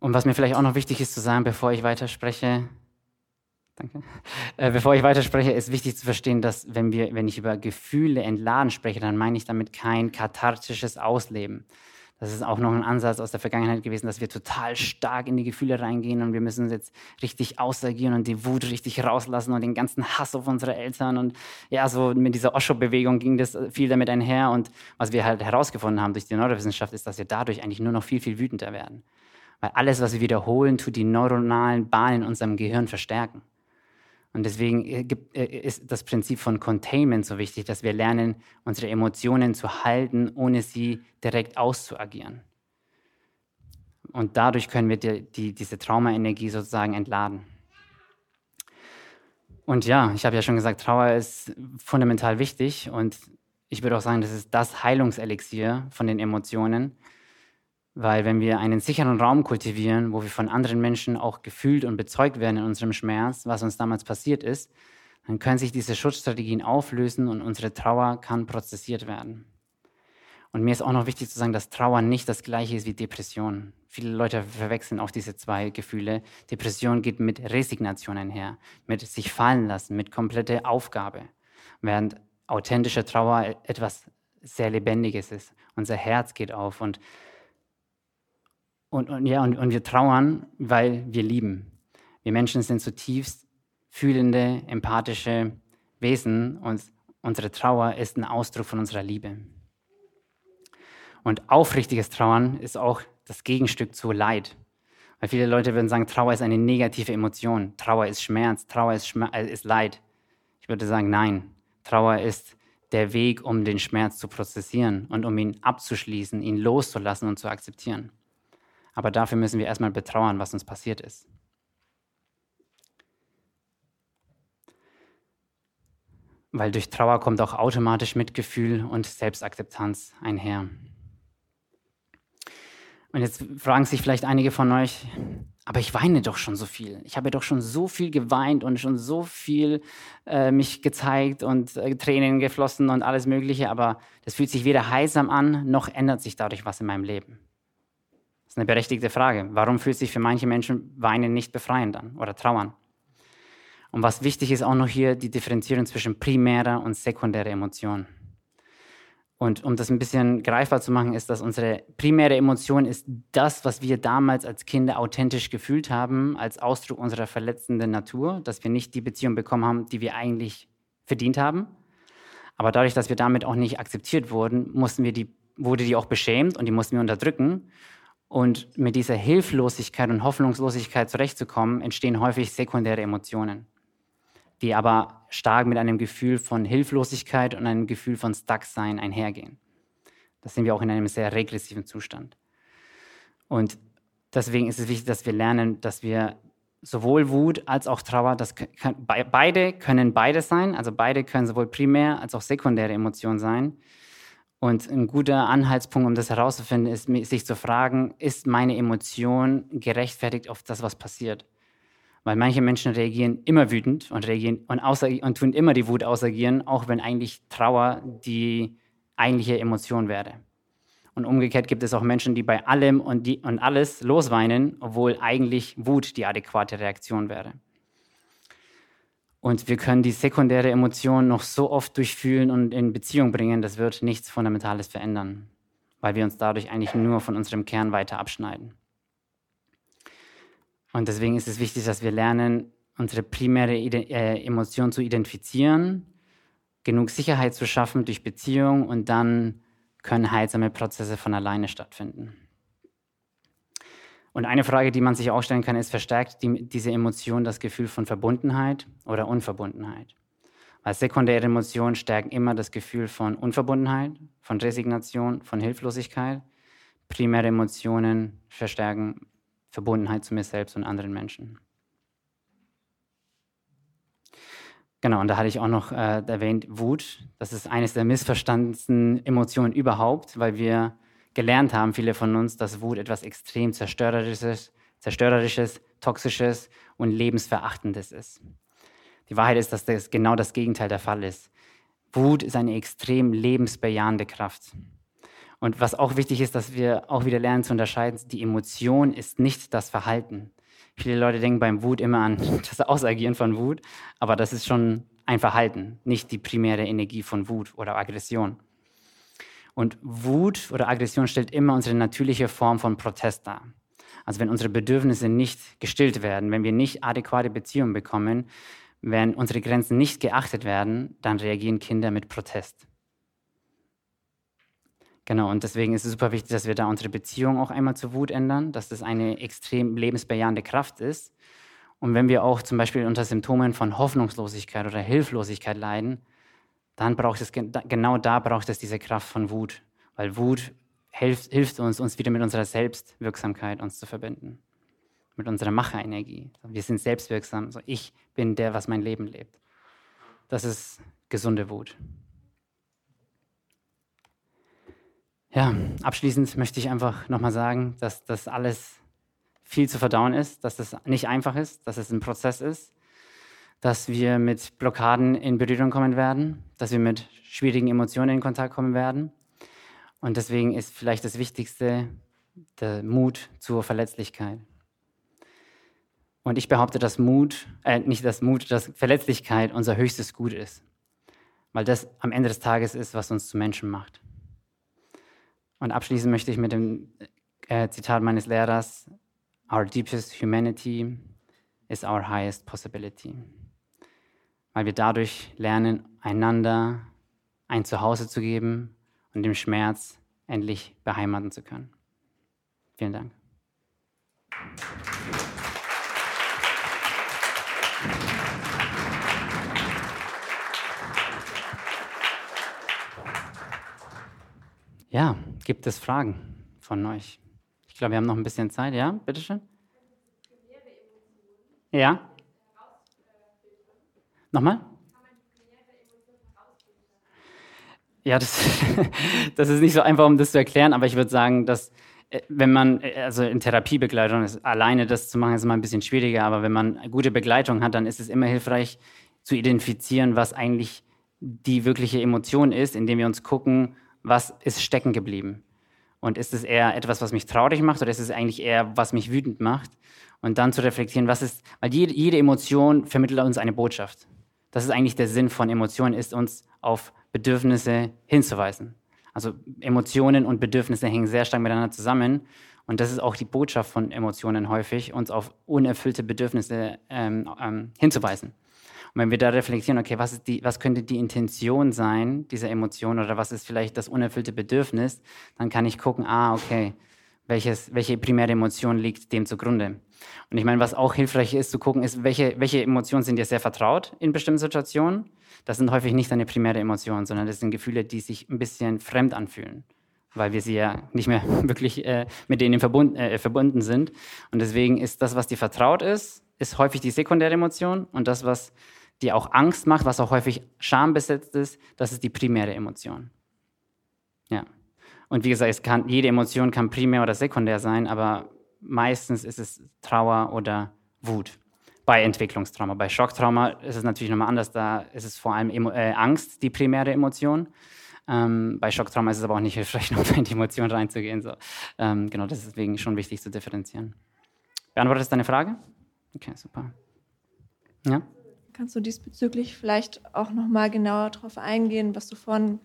Und was mir vielleicht auch noch wichtig ist zu sagen, bevor ich weiterspreche, danke, äh, bevor ich weiterspreche, ist wichtig zu verstehen, dass wenn, wir, wenn ich über Gefühle entladen spreche, dann meine ich damit kein kathartisches Ausleben. Das ist auch noch ein Ansatz aus der Vergangenheit gewesen, dass wir total stark in die Gefühle reingehen und wir müssen jetzt richtig ausagieren und die Wut richtig rauslassen und den ganzen Hass auf unsere Eltern. Und ja, so mit dieser Osho-Bewegung ging das viel damit einher. Und was wir halt herausgefunden haben durch die Neurowissenschaft, ist, dass wir dadurch eigentlich nur noch viel, viel wütender werden. Weil alles, was wir wiederholen, tut die neuronalen Bahnen in unserem Gehirn verstärken. Und deswegen äh, äh, ist das Prinzip von Containment so wichtig, dass wir lernen, unsere Emotionen zu halten, ohne sie direkt auszuagieren. Und dadurch können wir die, die, diese Traumaenergie sozusagen entladen. Und ja, ich habe ja schon gesagt, Trauer ist fundamental wichtig und ich würde auch sagen, das ist das Heilungselixier von den Emotionen. Weil wenn wir einen sicheren Raum kultivieren, wo wir von anderen Menschen auch gefühlt und bezeugt werden in unserem Schmerz, was uns damals passiert ist, dann können sich diese Schutzstrategien auflösen und unsere Trauer kann prozessiert werden. Und mir ist auch noch wichtig zu sagen, dass Trauer nicht das gleiche ist wie Depression. Viele Leute verwechseln auch diese zwei Gefühle. Depression geht mit Resignation einher, mit sich fallen lassen, mit kompletter Aufgabe. Während authentische Trauer etwas sehr Lebendiges ist. Unser Herz geht auf und und, und, ja, und, und wir trauern, weil wir lieben. Wir Menschen sind zutiefst fühlende, empathische Wesen und unsere Trauer ist ein Ausdruck von unserer Liebe. Und aufrichtiges Trauern ist auch das Gegenstück zu Leid. Weil viele Leute würden sagen, Trauer ist eine negative Emotion. Trauer ist Schmerz, Trauer ist, Schmerz, äh, ist Leid. Ich würde sagen, nein. Trauer ist der Weg, um den Schmerz zu prozessieren und um ihn abzuschließen, ihn loszulassen und zu akzeptieren. Aber dafür müssen wir erstmal betrauern, was uns passiert ist. Weil durch Trauer kommt auch automatisch Mitgefühl und Selbstakzeptanz einher. Und jetzt fragen sich vielleicht einige von euch, aber ich weine doch schon so viel. Ich habe doch schon so viel geweint und schon so viel äh, mich gezeigt und äh, Tränen geflossen und alles Mögliche, aber das fühlt sich weder heilsam an, noch ändert sich dadurch was in meinem Leben ist eine berechtigte Frage. Warum fühlt sich für manche Menschen Weinen nicht befreiend an oder Trauern? Und was wichtig ist auch noch hier, die Differenzierung zwischen primärer und sekundärer Emotion. Und um das ein bisschen greifbar zu machen, ist, dass unsere primäre Emotion ist das, was wir damals als Kinder authentisch gefühlt haben, als Ausdruck unserer verletzenden Natur, dass wir nicht die Beziehung bekommen haben, die wir eigentlich verdient haben. Aber dadurch, dass wir damit auch nicht akzeptiert wurden, mussten wir die, wurde die auch beschämt und die mussten wir unterdrücken. Und mit dieser Hilflosigkeit und Hoffnungslosigkeit zurechtzukommen, entstehen häufig sekundäre Emotionen, die aber stark mit einem Gefühl von Hilflosigkeit und einem Gefühl von Stucksein einhergehen. Das sind wir auch in einem sehr regressiven Zustand. Und deswegen ist es wichtig, dass wir lernen, dass wir sowohl Wut als auch Trauer, das kann, beide können beide sein, also beide können sowohl primär als auch sekundäre Emotionen sein. Und ein guter Anhaltspunkt, um das herauszufinden, ist, sich zu fragen, ist meine Emotion gerechtfertigt auf das, was passiert? Weil manche Menschen reagieren immer wütend und, reagieren und, und tun immer die Wut ausagieren, auch wenn eigentlich Trauer die eigentliche Emotion wäre. Und umgekehrt gibt es auch Menschen, die bei allem und, die, und alles losweinen, obwohl eigentlich Wut die adäquate Reaktion wäre. Und wir können die sekundäre Emotion noch so oft durchfühlen und in Beziehung bringen, das wird nichts Fundamentales verändern, weil wir uns dadurch eigentlich nur von unserem Kern weiter abschneiden. Und deswegen ist es wichtig, dass wir lernen, unsere primäre äh, Emotion zu identifizieren, genug Sicherheit zu schaffen durch Beziehung und dann können heilsame Prozesse von alleine stattfinden. Und eine Frage, die man sich auch stellen kann, ist, verstärkt die, diese Emotion das Gefühl von Verbundenheit oder Unverbundenheit? Weil sekundäre Emotionen stärken immer das Gefühl von Unverbundenheit, von Resignation, von Hilflosigkeit. Primäre Emotionen verstärken Verbundenheit zu mir selbst und anderen Menschen. Genau, und da hatte ich auch noch äh, erwähnt, Wut. Das ist eines der missverstandensten Emotionen überhaupt, weil wir gelernt haben, viele von uns, dass Wut etwas extrem zerstörerisches, zerstörerisches, toxisches und lebensverachtendes ist. Die Wahrheit ist, dass das genau das Gegenteil der Fall ist. Wut ist eine extrem lebensbejahende Kraft. Und was auch wichtig ist, dass wir auch wieder lernen zu unterscheiden, die Emotion ist nicht das Verhalten. Viele Leute denken beim Wut immer an das Ausagieren von Wut, aber das ist schon ein Verhalten, nicht die primäre Energie von Wut oder Aggression. Und Wut oder Aggression stellt immer unsere natürliche Form von Protest dar. Also wenn unsere Bedürfnisse nicht gestillt werden, wenn wir nicht adäquate Beziehungen bekommen, wenn unsere Grenzen nicht geachtet werden, dann reagieren Kinder mit Protest. Genau, und deswegen ist es super wichtig, dass wir da unsere Beziehung auch einmal zu Wut ändern, dass das eine extrem lebensbejahende Kraft ist. Und wenn wir auch zum Beispiel unter Symptomen von Hoffnungslosigkeit oder Hilflosigkeit leiden, dann braucht es genau da braucht es diese Kraft von Wut, weil Wut hilft, hilft uns, uns wieder mit unserer Selbstwirksamkeit uns zu verbinden, mit unserer Macherenergie. Wir sind selbstwirksam. So, ich bin der, was mein Leben lebt. Das ist gesunde Wut. Ja, abschließend möchte ich einfach nochmal sagen, dass das alles viel zu verdauen ist, dass das nicht einfach ist, dass es ein Prozess ist, dass wir mit Blockaden in Berührung kommen werden, dass wir mit schwierigen Emotionen in Kontakt kommen werden. Und deswegen ist vielleicht das Wichtigste der Mut zur Verletzlichkeit. Und ich behaupte, dass Mut, äh, nicht dass Mut, dass Verletzlichkeit unser höchstes Gut ist. Weil das am Ende des Tages ist, was uns zu Menschen macht. Und abschließen möchte ich mit dem äh, Zitat meines Lehrers, Our deepest humanity is our highest possibility. Weil wir dadurch lernen, einander ein Zuhause zu geben und dem Schmerz endlich beheimaten zu können. Vielen Dank. Ja, gibt es Fragen von euch? Ich glaube, wir haben noch ein bisschen Zeit. Ja, bitteschön. Ja. Nochmal? Ja, das, das ist nicht so einfach, um das zu erklären, aber ich würde sagen, dass äh, wenn man, äh, also in Therapiebegleitung ist, alleine das zu machen, ist immer ein bisschen schwieriger, aber wenn man gute Begleitung hat, dann ist es immer hilfreich zu identifizieren, was eigentlich die wirkliche Emotion ist, indem wir uns gucken, was ist stecken geblieben? Und ist es eher etwas, was mich traurig macht oder ist es eigentlich eher, was mich wütend macht? Und dann zu reflektieren, was ist, weil jede, jede Emotion vermittelt uns eine Botschaft. Das ist eigentlich der Sinn von Emotionen, ist uns auf Bedürfnisse hinzuweisen. Also Emotionen und Bedürfnisse hängen sehr stark miteinander zusammen. Und das ist auch die Botschaft von Emotionen häufig, uns auf unerfüllte Bedürfnisse ähm, ähm, hinzuweisen. Und wenn wir da reflektieren, okay, was, die, was könnte die Intention sein dieser Emotion oder was ist vielleicht das unerfüllte Bedürfnis, dann kann ich gucken, ah, okay, welches, welche primäre Emotion liegt dem zugrunde. Und ich meine, was auch hilfreich ist zu gucken, ist, welche, welche Emotionen sind dir sehr vertraut in bestimmten Situationen. Das sind häufig nicht deine primäre Emotion, sondern das sind Gefühle, die sich ein bisschen fremd anfühlen, weil wir sie ja nicht mehr wirklich äh, mit denen verbund, äh, verbunden sind. Und deswegen ist das, was dir vertraut ist, ist häufig die sekundäre Emotion und das, was die auch Angst macht, was auch häufig schambesetzt ist, das ist die primäre Emotion. Ja. Und wie gesagt, es kann, jede Emotion kann primär oder sekundär sein, aber meistens ist es Trauer oder Wut. Bei Entwicklungstrauma. Bei Schocktrauma ist es natürlich nochmal anders. Da ist es vor allem Emo äh, Angst, die primäre Emotion. Ähm, bei Schocktrauma ist es aber auch nicht hilfreich, noch in die Emotion reinzugehen. So. Ähm, genau, das ist deswegen schon wichtig zu differenzieren. Beantwortet das deine Frage? Okay, super. Ja? Kannst du diesbezüglich vielleicht auch noch mal genauer darauf eingehen, was du vorhin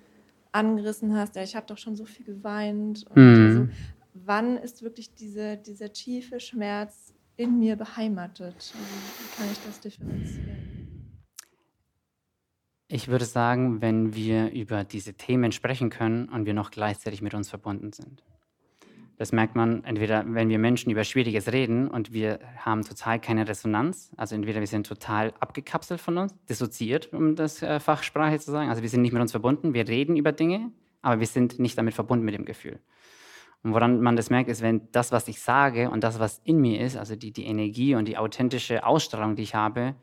angerissen hast? Ja, ich habe doch schon so viel geweint. Mhm. Also, wann ist wirklich diese, dieser tiefe Schmerz in mir beheimatet? Wie kann ich das differenzieren? Ich würde sagen, wenn wir über diese Themen sprechen können und wir noch gleichzeitig mit uns verbunden sind. Das merkt man entweder, wenn wir Menschen über Schwieriges reden und wir haben total keine Resonanz. Also entweder wir sind total abgekapselt von uns, dissoziiert, um das äh, Fachsprache zu sagen. Also wir sind nicht mit uns verbunden. Wir reden über Dinge, aber wir sind nicht damit verbunden mit dem Gefühl. Und woran man das merkt, ist, wenn das, was ich sage und das, was in mir ist, also die, die Energie und die authentische Ausstrahlung, die ich habe,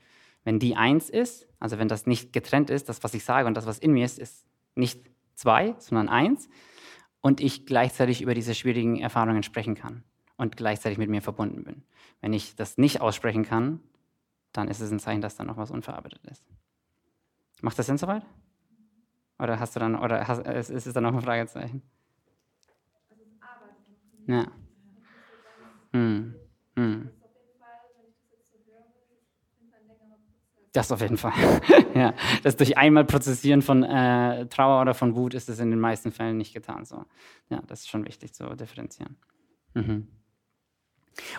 wenn die eins ist, also wenn das nicht getrennt ist, das, was ich sage und das, was in mir ist, ist nicht zwei, sondern eins, und ich gleichzeitig über diese schwierigen Erfahrungen sprechen kann und gleichzeitig mit mir verbunden bin. Wenn ich das nicht aussprechen kann, dann ist es ein Zeichen, dass da noch was unverarbeitet ist. Macht das Sinn soweit? Oder hast du dann, oder hast, ist es dann noch ein Fragezeichen? Ja. Hm. Hm. Das auf jeden Fall. ja, das durch einmal Prozessieren von äh, Trauer oder von Wut ist es in den meisten Fällen nicht getan. So. Ja, das ist schon wichtig zu differenzieren. Mhm.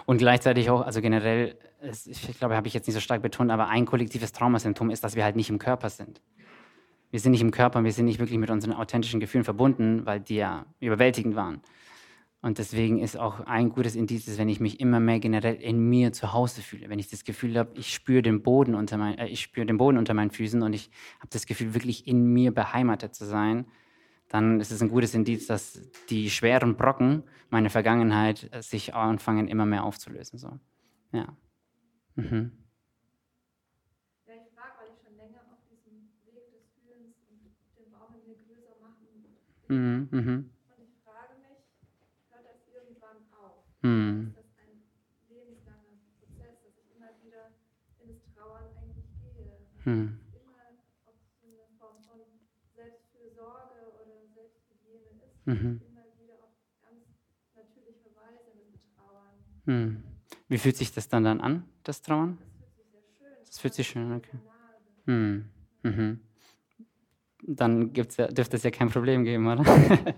Und gleichzeitig auch, also generell, ich glaube, habe ich jetzt nicht so stark betont, aber ein kollektives Traumasymptom ist, dass wir halt nicht im Körper sind. Wir sind nicht im Körper, wir sind nicht wirklich mit unseren authentischen Gefühlen verbunden, weil die ja überwältigend waren. Und deswegen ist auch ein gutes Indiz, wenn ich mich immer mehr generell in mir zu Hause fühle. Wenn ich das Gefühl habe, ich spüre den Boden unter mein, äh, ich spüre den Boden unter meinen Füßen und ich habe das Gefühl, wirklich in mir beheimatet zu sein, dann ist es ein gutes Indiz, dass die schweren Brocken meiner Vergangenheit äh, sich anfangen immer mehr aufzulösen. So. Ja. Mhm. Ja, ich Selbsthygiene ist, mhm. immer wieder auf ganz natürliche Weise mit Trauern. Hm. Wie fühlt sich das dann, dann an, das Trauern? Das fühlt sich sehr schön. Das fühlt sich schön, okay. Hm. Mhm. Dann gibt's ja, dürfte es ja kein Problem geben, oder?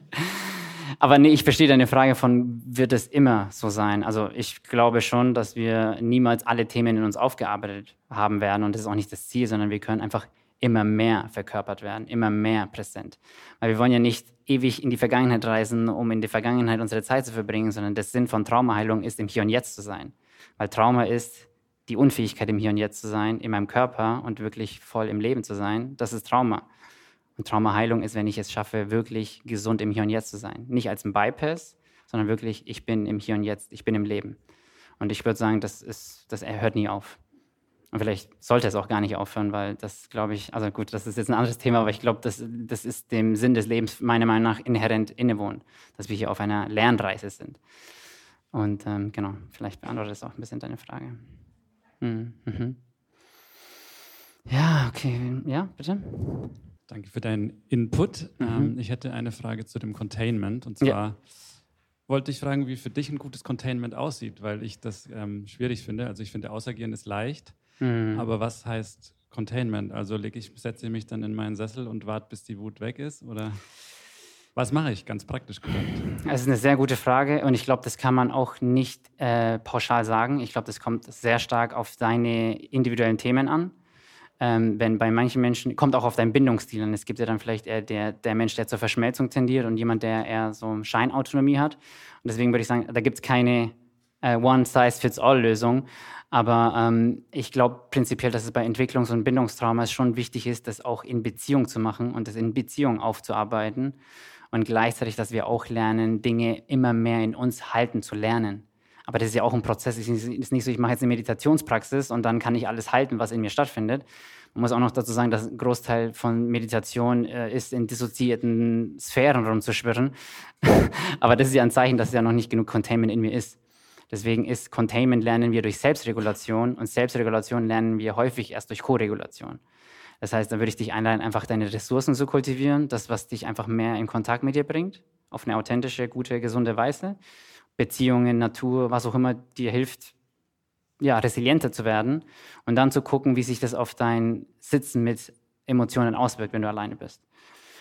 Aber nee, ich verstehe deine Frage von, wird es immer so sein? Also ich glaube schon, dass wir niemals alle Themen in uns aufgearbeitet haben werden und das ist auch nicht das Ziel, sondern wir können einfach immer mehr verkörpert werden, immer mehr präsent. Weil wir wollen ja nicht ewig in die Vergangenheit reisen, um in die Vergangenheit unsere Zeit zu verbringen, sondern der Sinn von Traumaheilung ist, im Hier und Jetzt zu sein. Weil Trauma ist die Unfähigkeit, im Hier und Jetzt zu sein, in meinem Körper und wirklich voll im Leben zu sein. Das ist Trauma. Und Traumaheilung ist, wenn ich es schaffe, wirklich gesund im Hier und Jetzt zu sein. Nicht als ein Bypass, sondern wirklich, ich bin im Hier und Jetzt, ich bin im Leben. Und ich würde sagen, das, ist, das hört nie auf. Und vielleicht sollte es auch gar nicht aufhören, weil das, glaube ich, also gut, das ist jetzt ein anderes Thema, aber ich glaube, das, das ist dem Sinn des Lebens meiner Meinung nach inhärent innewohnt, dass wir hier auf einer Lernreise sind. Und ähm, genau, vielleicht beantwortet das auch ein bisschen deine Frage. Mhm. Mhm. Ja, okay. Ja, bitte. Danke für deinen Input. Mhm. Ähm, ich hätte eine Frage zu dem Containment. Und zwar ja. wollte ich fragen, wie für dich ein gutes Containment aussieht, weil ich das ähm, schwierig finde. Also ich finde, Ausagieren ist leicht. Mhm. Aber was heißt Containment? Also ich, setze ich mich dann in meinen Sessel und warte, bis die Wut weg ist? Oder was mache ich, ganz praktisch gedacht? Das ist eine sehr gute Frage und ich glaube, das kann man auch nicht äh, pauschal sagen. Ich glaube, das kommt sehr stark auf deine individuellen Themen an. Ähm, wenn bei manchen Menschen, kommt auch auf deinen Bindungsstil an. Es gibt ja dann vielleicht eher der, der Mensch, der zur Verschmelzung tendiert und jemand, der eher so Scheinautonomie hat. Und deswegen würde ich sagen, da gibt es keine äh, One-Size-Fits-All-Lösung. Aber ähm, ich glaube prinzipiell, dass es bei Entwicklungs- und Bindungstraumas schon wichtig ist, das auch in Beziehung zu machen und das in Beziehung aufzuarbeiten. Und gleichzeitig, dass wir auch lernen, Dinge immer mehr in uns halten zu lernen. Aber das ist ja auch ein Prozess. Es ist nicht so, ich mache jetzt eine Meditationspraxis und dann kann ich alles halten, was in mir stattfindet. Man muss auch noch dazu sagen, dass ein Großteil von Meditation äh, ist, in dissoziierten Sphären rumzuschwirren. Aber das ist ja ein Zeichen, dass ja noch nicht genug Containment in mir ist. Deswegen ist Containment lernen wir durch Selbstregulation und Selbstregulation lernen wir häufig erst durch Koregulation. Das heißt, da würde ich dich einladen, einfach deine Ressourcen zu kultivieren, das, was dich einfach mehr in Kontakt mit dir bringt, auf eine authentische, gute, gesunde Weise. Beziehungen, Natur, was auch immer dir hilft, ja, resilienter zu werden und dann zu gucken, wie sich das auf dein Sitzen mit Emotionen auswirkt, wenn du alleine bist.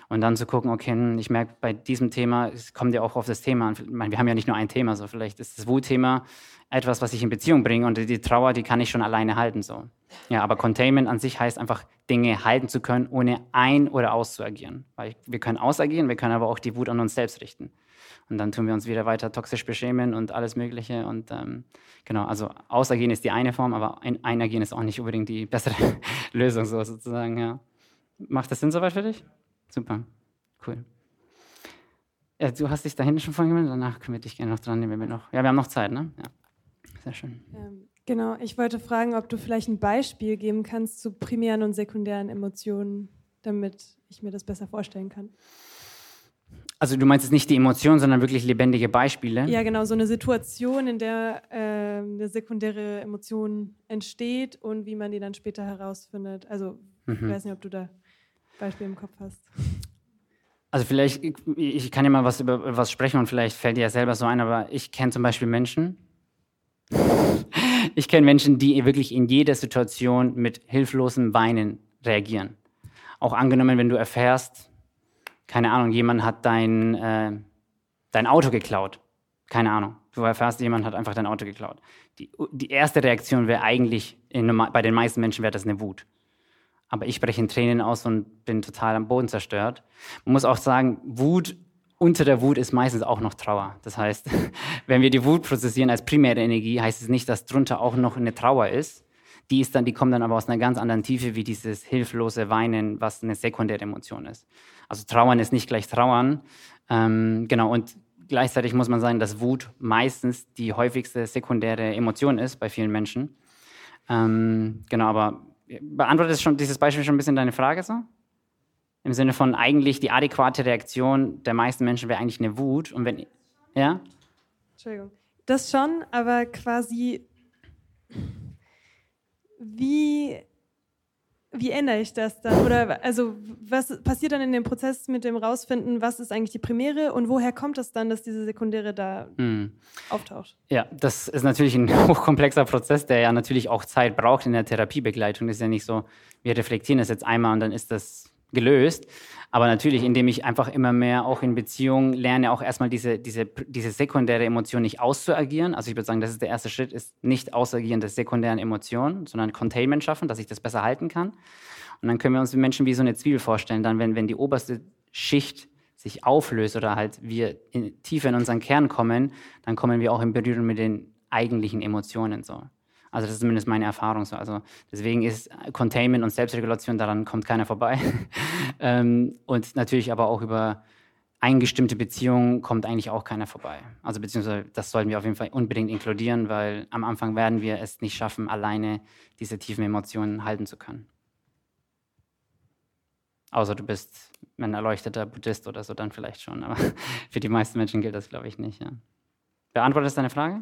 Und dann zu gucken, okay, hm, ich merke bei diesem Thema, es kommt ja auch auf das Thema an. Ich meine, wir haben ja nicht nur ein Thema, so vielleicht ist das Wutthema etwas, was ich in Beziehung bringe und die Trauer, die kann ich schon alleine halten, so. Ja, aber Containment an sich heißt einfach, Dinge halten zu können, ohne ein- oder auszuagieren. Weil wir können ausagieren, wir können aber auch die Wut an uns selbst richten. Und dann tun wir uns wieder weiter toxisch beschämen und alles Mögliche. Und ähm, genau, also ausagieren ist die eine Form, aber ein Einagieren ist auch nicht unbedingt die bessere Lösung, so sozusagen, ja. Macht das Sinn soweit für dich? Super, cool. Ja, du hast dich da hinten schon vorgemeldet, danach können wir dich gerne noch dran nehmen, wir noch. Ja, wir haben noch Zeit, ne? Ja. Sehr schön. Ähm, genau, ich wollte fragen, ob du vielleicht ein Beispiel geben kannst zu primären und sekundären Emotionen, damit ich mir das besser vorstellen kann. Also du meinst jetzt nicht die Emotionen, sondern wirklich lebendige Beispiele? Ja, genau, so eine Situation, in der äh, eine sekundäre Emotion entsteht und wie man die dann später herausfindet. Also mhm. ich weiß nicht, ob du da Beispiele im Kopf hast. Also vielleicht, ich kann ja mal was über was sprechen und vielleicht fällt dir ja selber so ein, aber ich kenne zum Beispiel Menschen, ich kenne Menschen, die wirklich in jeder Situation mit hilflosem Weinen reagieren. Auch angenommen, wenn du erfährst, keine Ahnung, jemand hat dein, äh, dein Auto geklaut. Keine Ahnung. Du erfährst, jemand hat einfach dein Auto geklaut. Die, die erste Reaktion wäre eigentlich, in, bei den meisten Menschen wäre das eine Wut. Aber ich breche in Tränen aus und bin total am Boden zerstört. Man muss auch sagen, Wut unter der Wut ist meistens auch noch Trauer. Das heißt, wenn wir die Wut prozessieren als primäre Energie, heißt es nicht, dass drunter auch noch eine Trauer ist. Die ist dann, die kommt dann aber aus einer ganz anderen Tiefe wie dieses hilflose Weinen, was eine sekundäre Emotion ist. Also Trauern ist nicht gleich Trauern. Ähm, genau, und gleichzeitig muss man sagen, dass Wut meistens die häufigste sekundäre Emotion ist bei vielen Menschen. Ähm, genau, aber beantwortet schon dieses Beispiel schon ein bisschen deine Frage so? Im Sinne von eigentlich die adäquate Reaktion der meisten Menschen wäre eigentlich eine Wut. Und wenn, ja? Entschuldigung. Das schon, aber quasi, wie, wie ändere ich das dann? Oder also was passiert dann in dem Prozess mit dem Rausfinden, was ist eigentlich die Primäre und woher kommt es dann, dass diese Sekundäre da hm. auftaucht? Ja, das ist natürlich ein hochkomplexer Prozess, der ja natürlich auch Zeit braucht in der Therapiebegleitung. Das ist ja nicht so, wir reflektieren das jetzt einmal und dann ist das gelöst. Aber natürlich, indem ich einfach immer mehr auch in Beziehungen lerne, auch erstmal diese, diese, diese sekundäre Emotion nicht auszuagieren. Also ich würde sagen, das ist der erste Schritt, ist nicht ausagieren der sekundären Emotionen, sondern Containment schaffen, dass ich das besser halten kann. Und dann können wir uns Menschen wie so eine Zwiebel vorstellen. Dann, wenn, wenn die oberste Schicht sich auflöst oder halt wir in, tiefer in unseren Kern kommen, dann kommen wir auch in Berührung mit den eigentlichen Emotionen so. Also das ist zumindest meine Erfahrung so. Also deswegen ist Containment und Selbstregulation, daran kommt keiner vorbei. ähm, und natürlich aber auch über eingestimmte Beziehungen kommt eigentlich auch keiner vorbei. Also beziehungsweise das sollten wir auf jeden Fall unbedingt inkludieren, weil am Anfang werden wir es nicht schaffen, alleine diese tiefen Emotionen halten zu können. Außer du bist ein erleuchteter Buddhist oder so, dann vielleicht schon. Aber für die meisten Menschen gilt das, glaube ich, nicht. Ja. Beantwortet das deine Frage?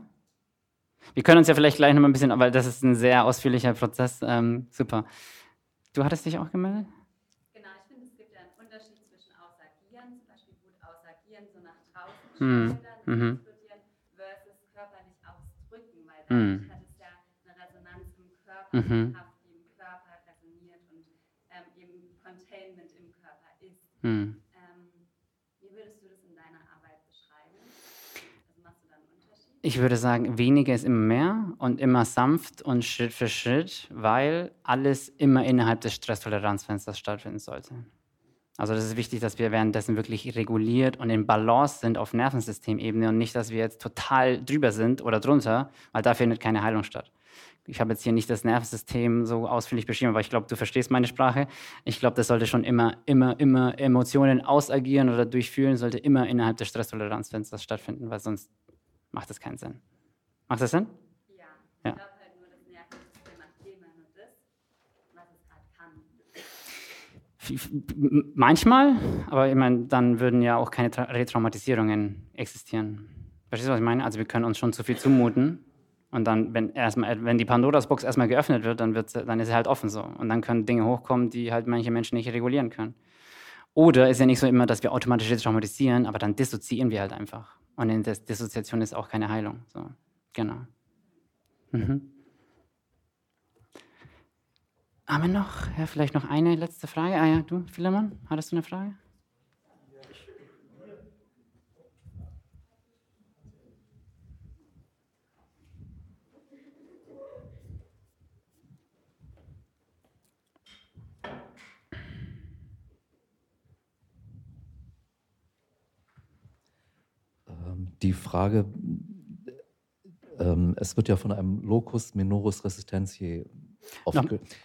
Wir können uns ja vielleicht gleich noch mal ein bisschen, weil das ist ein sehr ausführlicher Prozess. Ähm, super. Du hattest dich auch gemeldet? Genau, ich finde, es gibt ja einen Unterschied zwischen ausagieren, zum Beispiel gut ausagieren, so nach draußen hm. mhm. versus körperlich ausdrücken, weil dadurch hm. hat es ja eine Resonanz im Körper, mhm. Kraft, die im Körper resoniert und ähm, eben Containment im Körper ist. Hm. Ich würde sagen, weniger ist immer mehr und immer sanft und Schritt für Schritt, weil alles immer innerhalb des Stresstoleranzfensters stattfinden sollte. Also das ist wichtig, dass wir währenddessen wirklich reguliert und in Balance sind auf Nervensystemebene und nicht, dass wir jetzt total drüber sind oder drunter, weil da findet keine Heilung statt. Ich habe jetzt hier nicht das Nervensystem so ausführlich beschrieben, aber ich glaube, du verstehst meine Sprache. Ich glaube, das sollte schon immer, immer, immer Emotionen ausagieren oder durchführen, sollte immer innerhalb des Stresstoleranzfensters stattfinden, weil sonst macht das keinen Sinn. Macht das Sinn? Ja. ja. Ich glaube halt nur, das Nervensystem macht immer nur das, was es gerade kann. Manchmal, aber ich meine, dann würden ja auch keine Retraumatisierungen existieren. Verstehst du, was ich meine? Also wir können uns schon zu viel zumuten. Und dann, wenn, erstmal, wenn die Pandoras Box erstmal geöffnet wird, dann, wird, dann ist sie halt offen so. Und dann können Dinge hochkommen, die halt manche Menschen nicht regulieren können. Oder ist ja nicht so immer, dass wir automatisch retraumatisieren, aber dann dissoziieren wir halt einfach. Und in der Dissoziation ist auch keine Heilung. So, genau. Mhm. Haben wir noch, ja, vielleicht noch eine letzte Frage? Ah ja, du, Philemon, hattest du eine Frage? Die Frage, ähm, es wird ja von einem Locus minoris resistentiae no,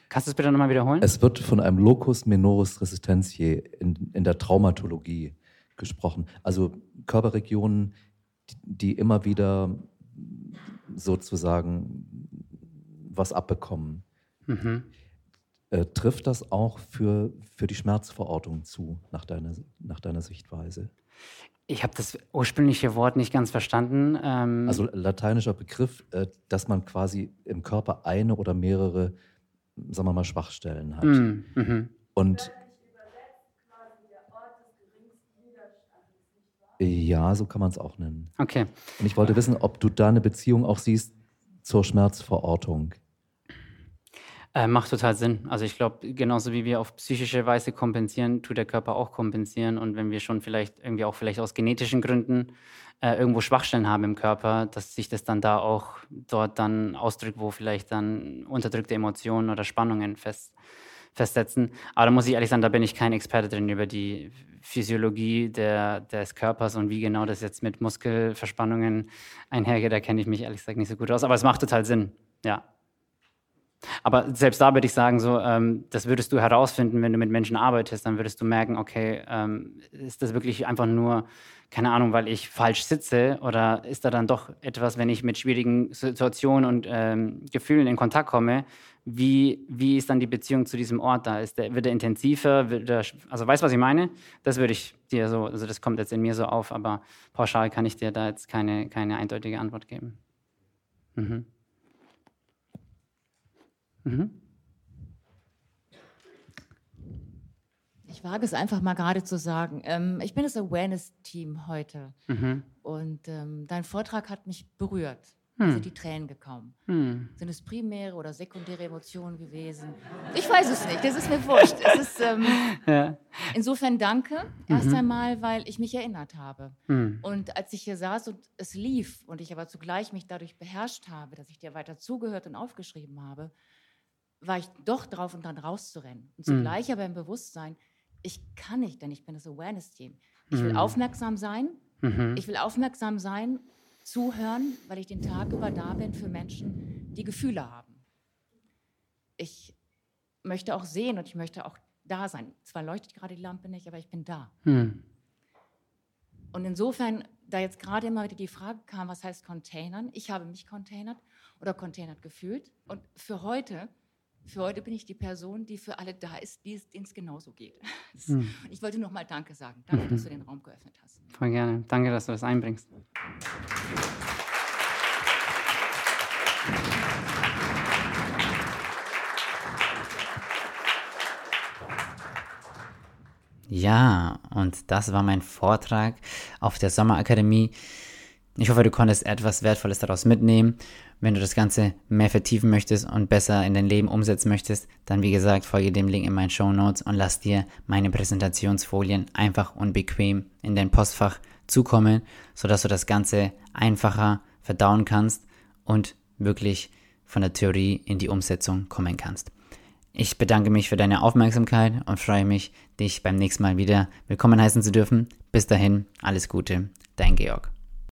Kannst du es bitte nochmal wiederholen? Es wird von einem Locus minoris resistentiae in, in der Traumatologie gesprochen. Also Körperregionen, die, die immer wieder sozusagen was abbekommen. Mhm. Äh, trifft das auch für, für die Schmerzverortung zu, nach deiner, nach deiner Sichtweise? Ich habe das ursprüngliche Wort nicht ganz verstanden. Ähm also lateinischer Begriff, äh, dass man quasi im Körper eine oder mehrere, sagen wir mal, Schwachstellen hat. Mm, mhm. Und ja, so kann man es auch nennen. Okay. Und ich wollte wissen, ob du da eine Beziehung auch siehst zur Schmerzverortung. Äh, macht total Sinn. Also ich glaube, genauso wie wir auf psychische Weise kompensieren, tut der Körper auch kompensieren. Und wenn wir schon vielleicht irgendwie auch vielleicht aus genetischen Gründen äh, irgendwo Schwachstellen haben im Körper, dass sich das dann da auch dort dann ausdrückt, wo vielleicht dann unterdrückte Emotionen oder Spannungen fest, festsetzen. Aber da muss ich ehrlich sagen, da bin ich kein Experte drin über die Physiologie der, des Körpers und wie genau das jetzt mit Muskelverspannungen einhergeht. Da kenne ich mich ehrlich gesagt nicht so gut aus. Aber es macht total Sinn. Ja. Aber selbst da würde ich sagen, so, ähm, das würdest du herausfinden, wenn du mit Menschen arbeitest, dann würdest du merken, okay, ähm, ist das wirklich einfach nur, keine Ahnung, weil ich falsch sitze oder ist da dann doch etwas, wenn ich mit schwierigen Situationen und ähm, Gefühlen in Kontakt komme, wie, wie ist dann die Beziehung zu diesem Ort da? Ist der, wird er intensiver? Wird der, also weißt du, was ich meine? Das würde ich dir so, also das kommt jetzt in mir so auf, aber pauschal kann ich dir da jetzt keine, keine eindeutige Antwort geben. Mhm. Mhm. Ich wage es einfach mal gerade zu sagen. Ähm, ich bin das Awareness-Team heute mhm. und ähm, dein Vortrag hat mich berührt. Hm. Sind die Tränen gekommen? Hm. Sind es primäre oder sekundäre Emotionen gewesen? Ich weiß es nicht, das ist mir wurscht. Ist, ähm, ja. Insofern danke erst mhm. einmal, weil ich mich erinnert habe. Hm. Und als ich hier saß und es lief und ich aber zugleich mich dadurch beherrscht habe, dass ich dir weiter zugehört und aufgeschrieben habe, war ich doch drauf und dran rauszurennen. Und mhm. zugleich mhm. aber im Bewusstsein, ich kann nicht, denn ich bin das Awareness-Team. Ich will mhm. aufmerksam sein. Mhm. Ich will aufmerksam sein, zuhören, weil ich den Tag über da bin für Menschen, die Gefühle haben. Ich möchte auch sehen und ich möchte auch da sein. Zwar leuchtet gerade die Lampe nicht, aber ich bin da. Mhm. Und insofern, da jetzt gerade immer wieder die Frage kam, was heißt Containern? Ich habe mich containert oder containert gefühlt. Und für heute für heute bin ich die Person, die für alle da ist, denen es genauso geht. Mhm. Ich wollte nochmal Danke sagen. Danke, mhm. dass du den Raum geöffnet hast. Voll gerne. Danke, dass du das einbringst. Ja, und das war mein Vortrag auf der Sommerakademie. Ich hoffe, du konntest etwas Wertvolles daraus mitnehmen. Wenn du das Ganze mehr vertiefen möchtest und besser in dein Leben umsetzen möchtest, dann wie gesagt, folge dem Link in meinen Show Notes und lass dir meine Präsentationsfolien einfach und bequem in dein Postfach zukommen, sodass du das Ganze einfacher verdauen kannst und wirklich von der Theorie in die Umsetzung kommen kannst. Ich bedanke mich für deine Aufmerksamkeit und freue mich, dich beim nächsten Mal wieder willkommen heißen zu dürfen. Bis dahin, alles Gute, dein Georg.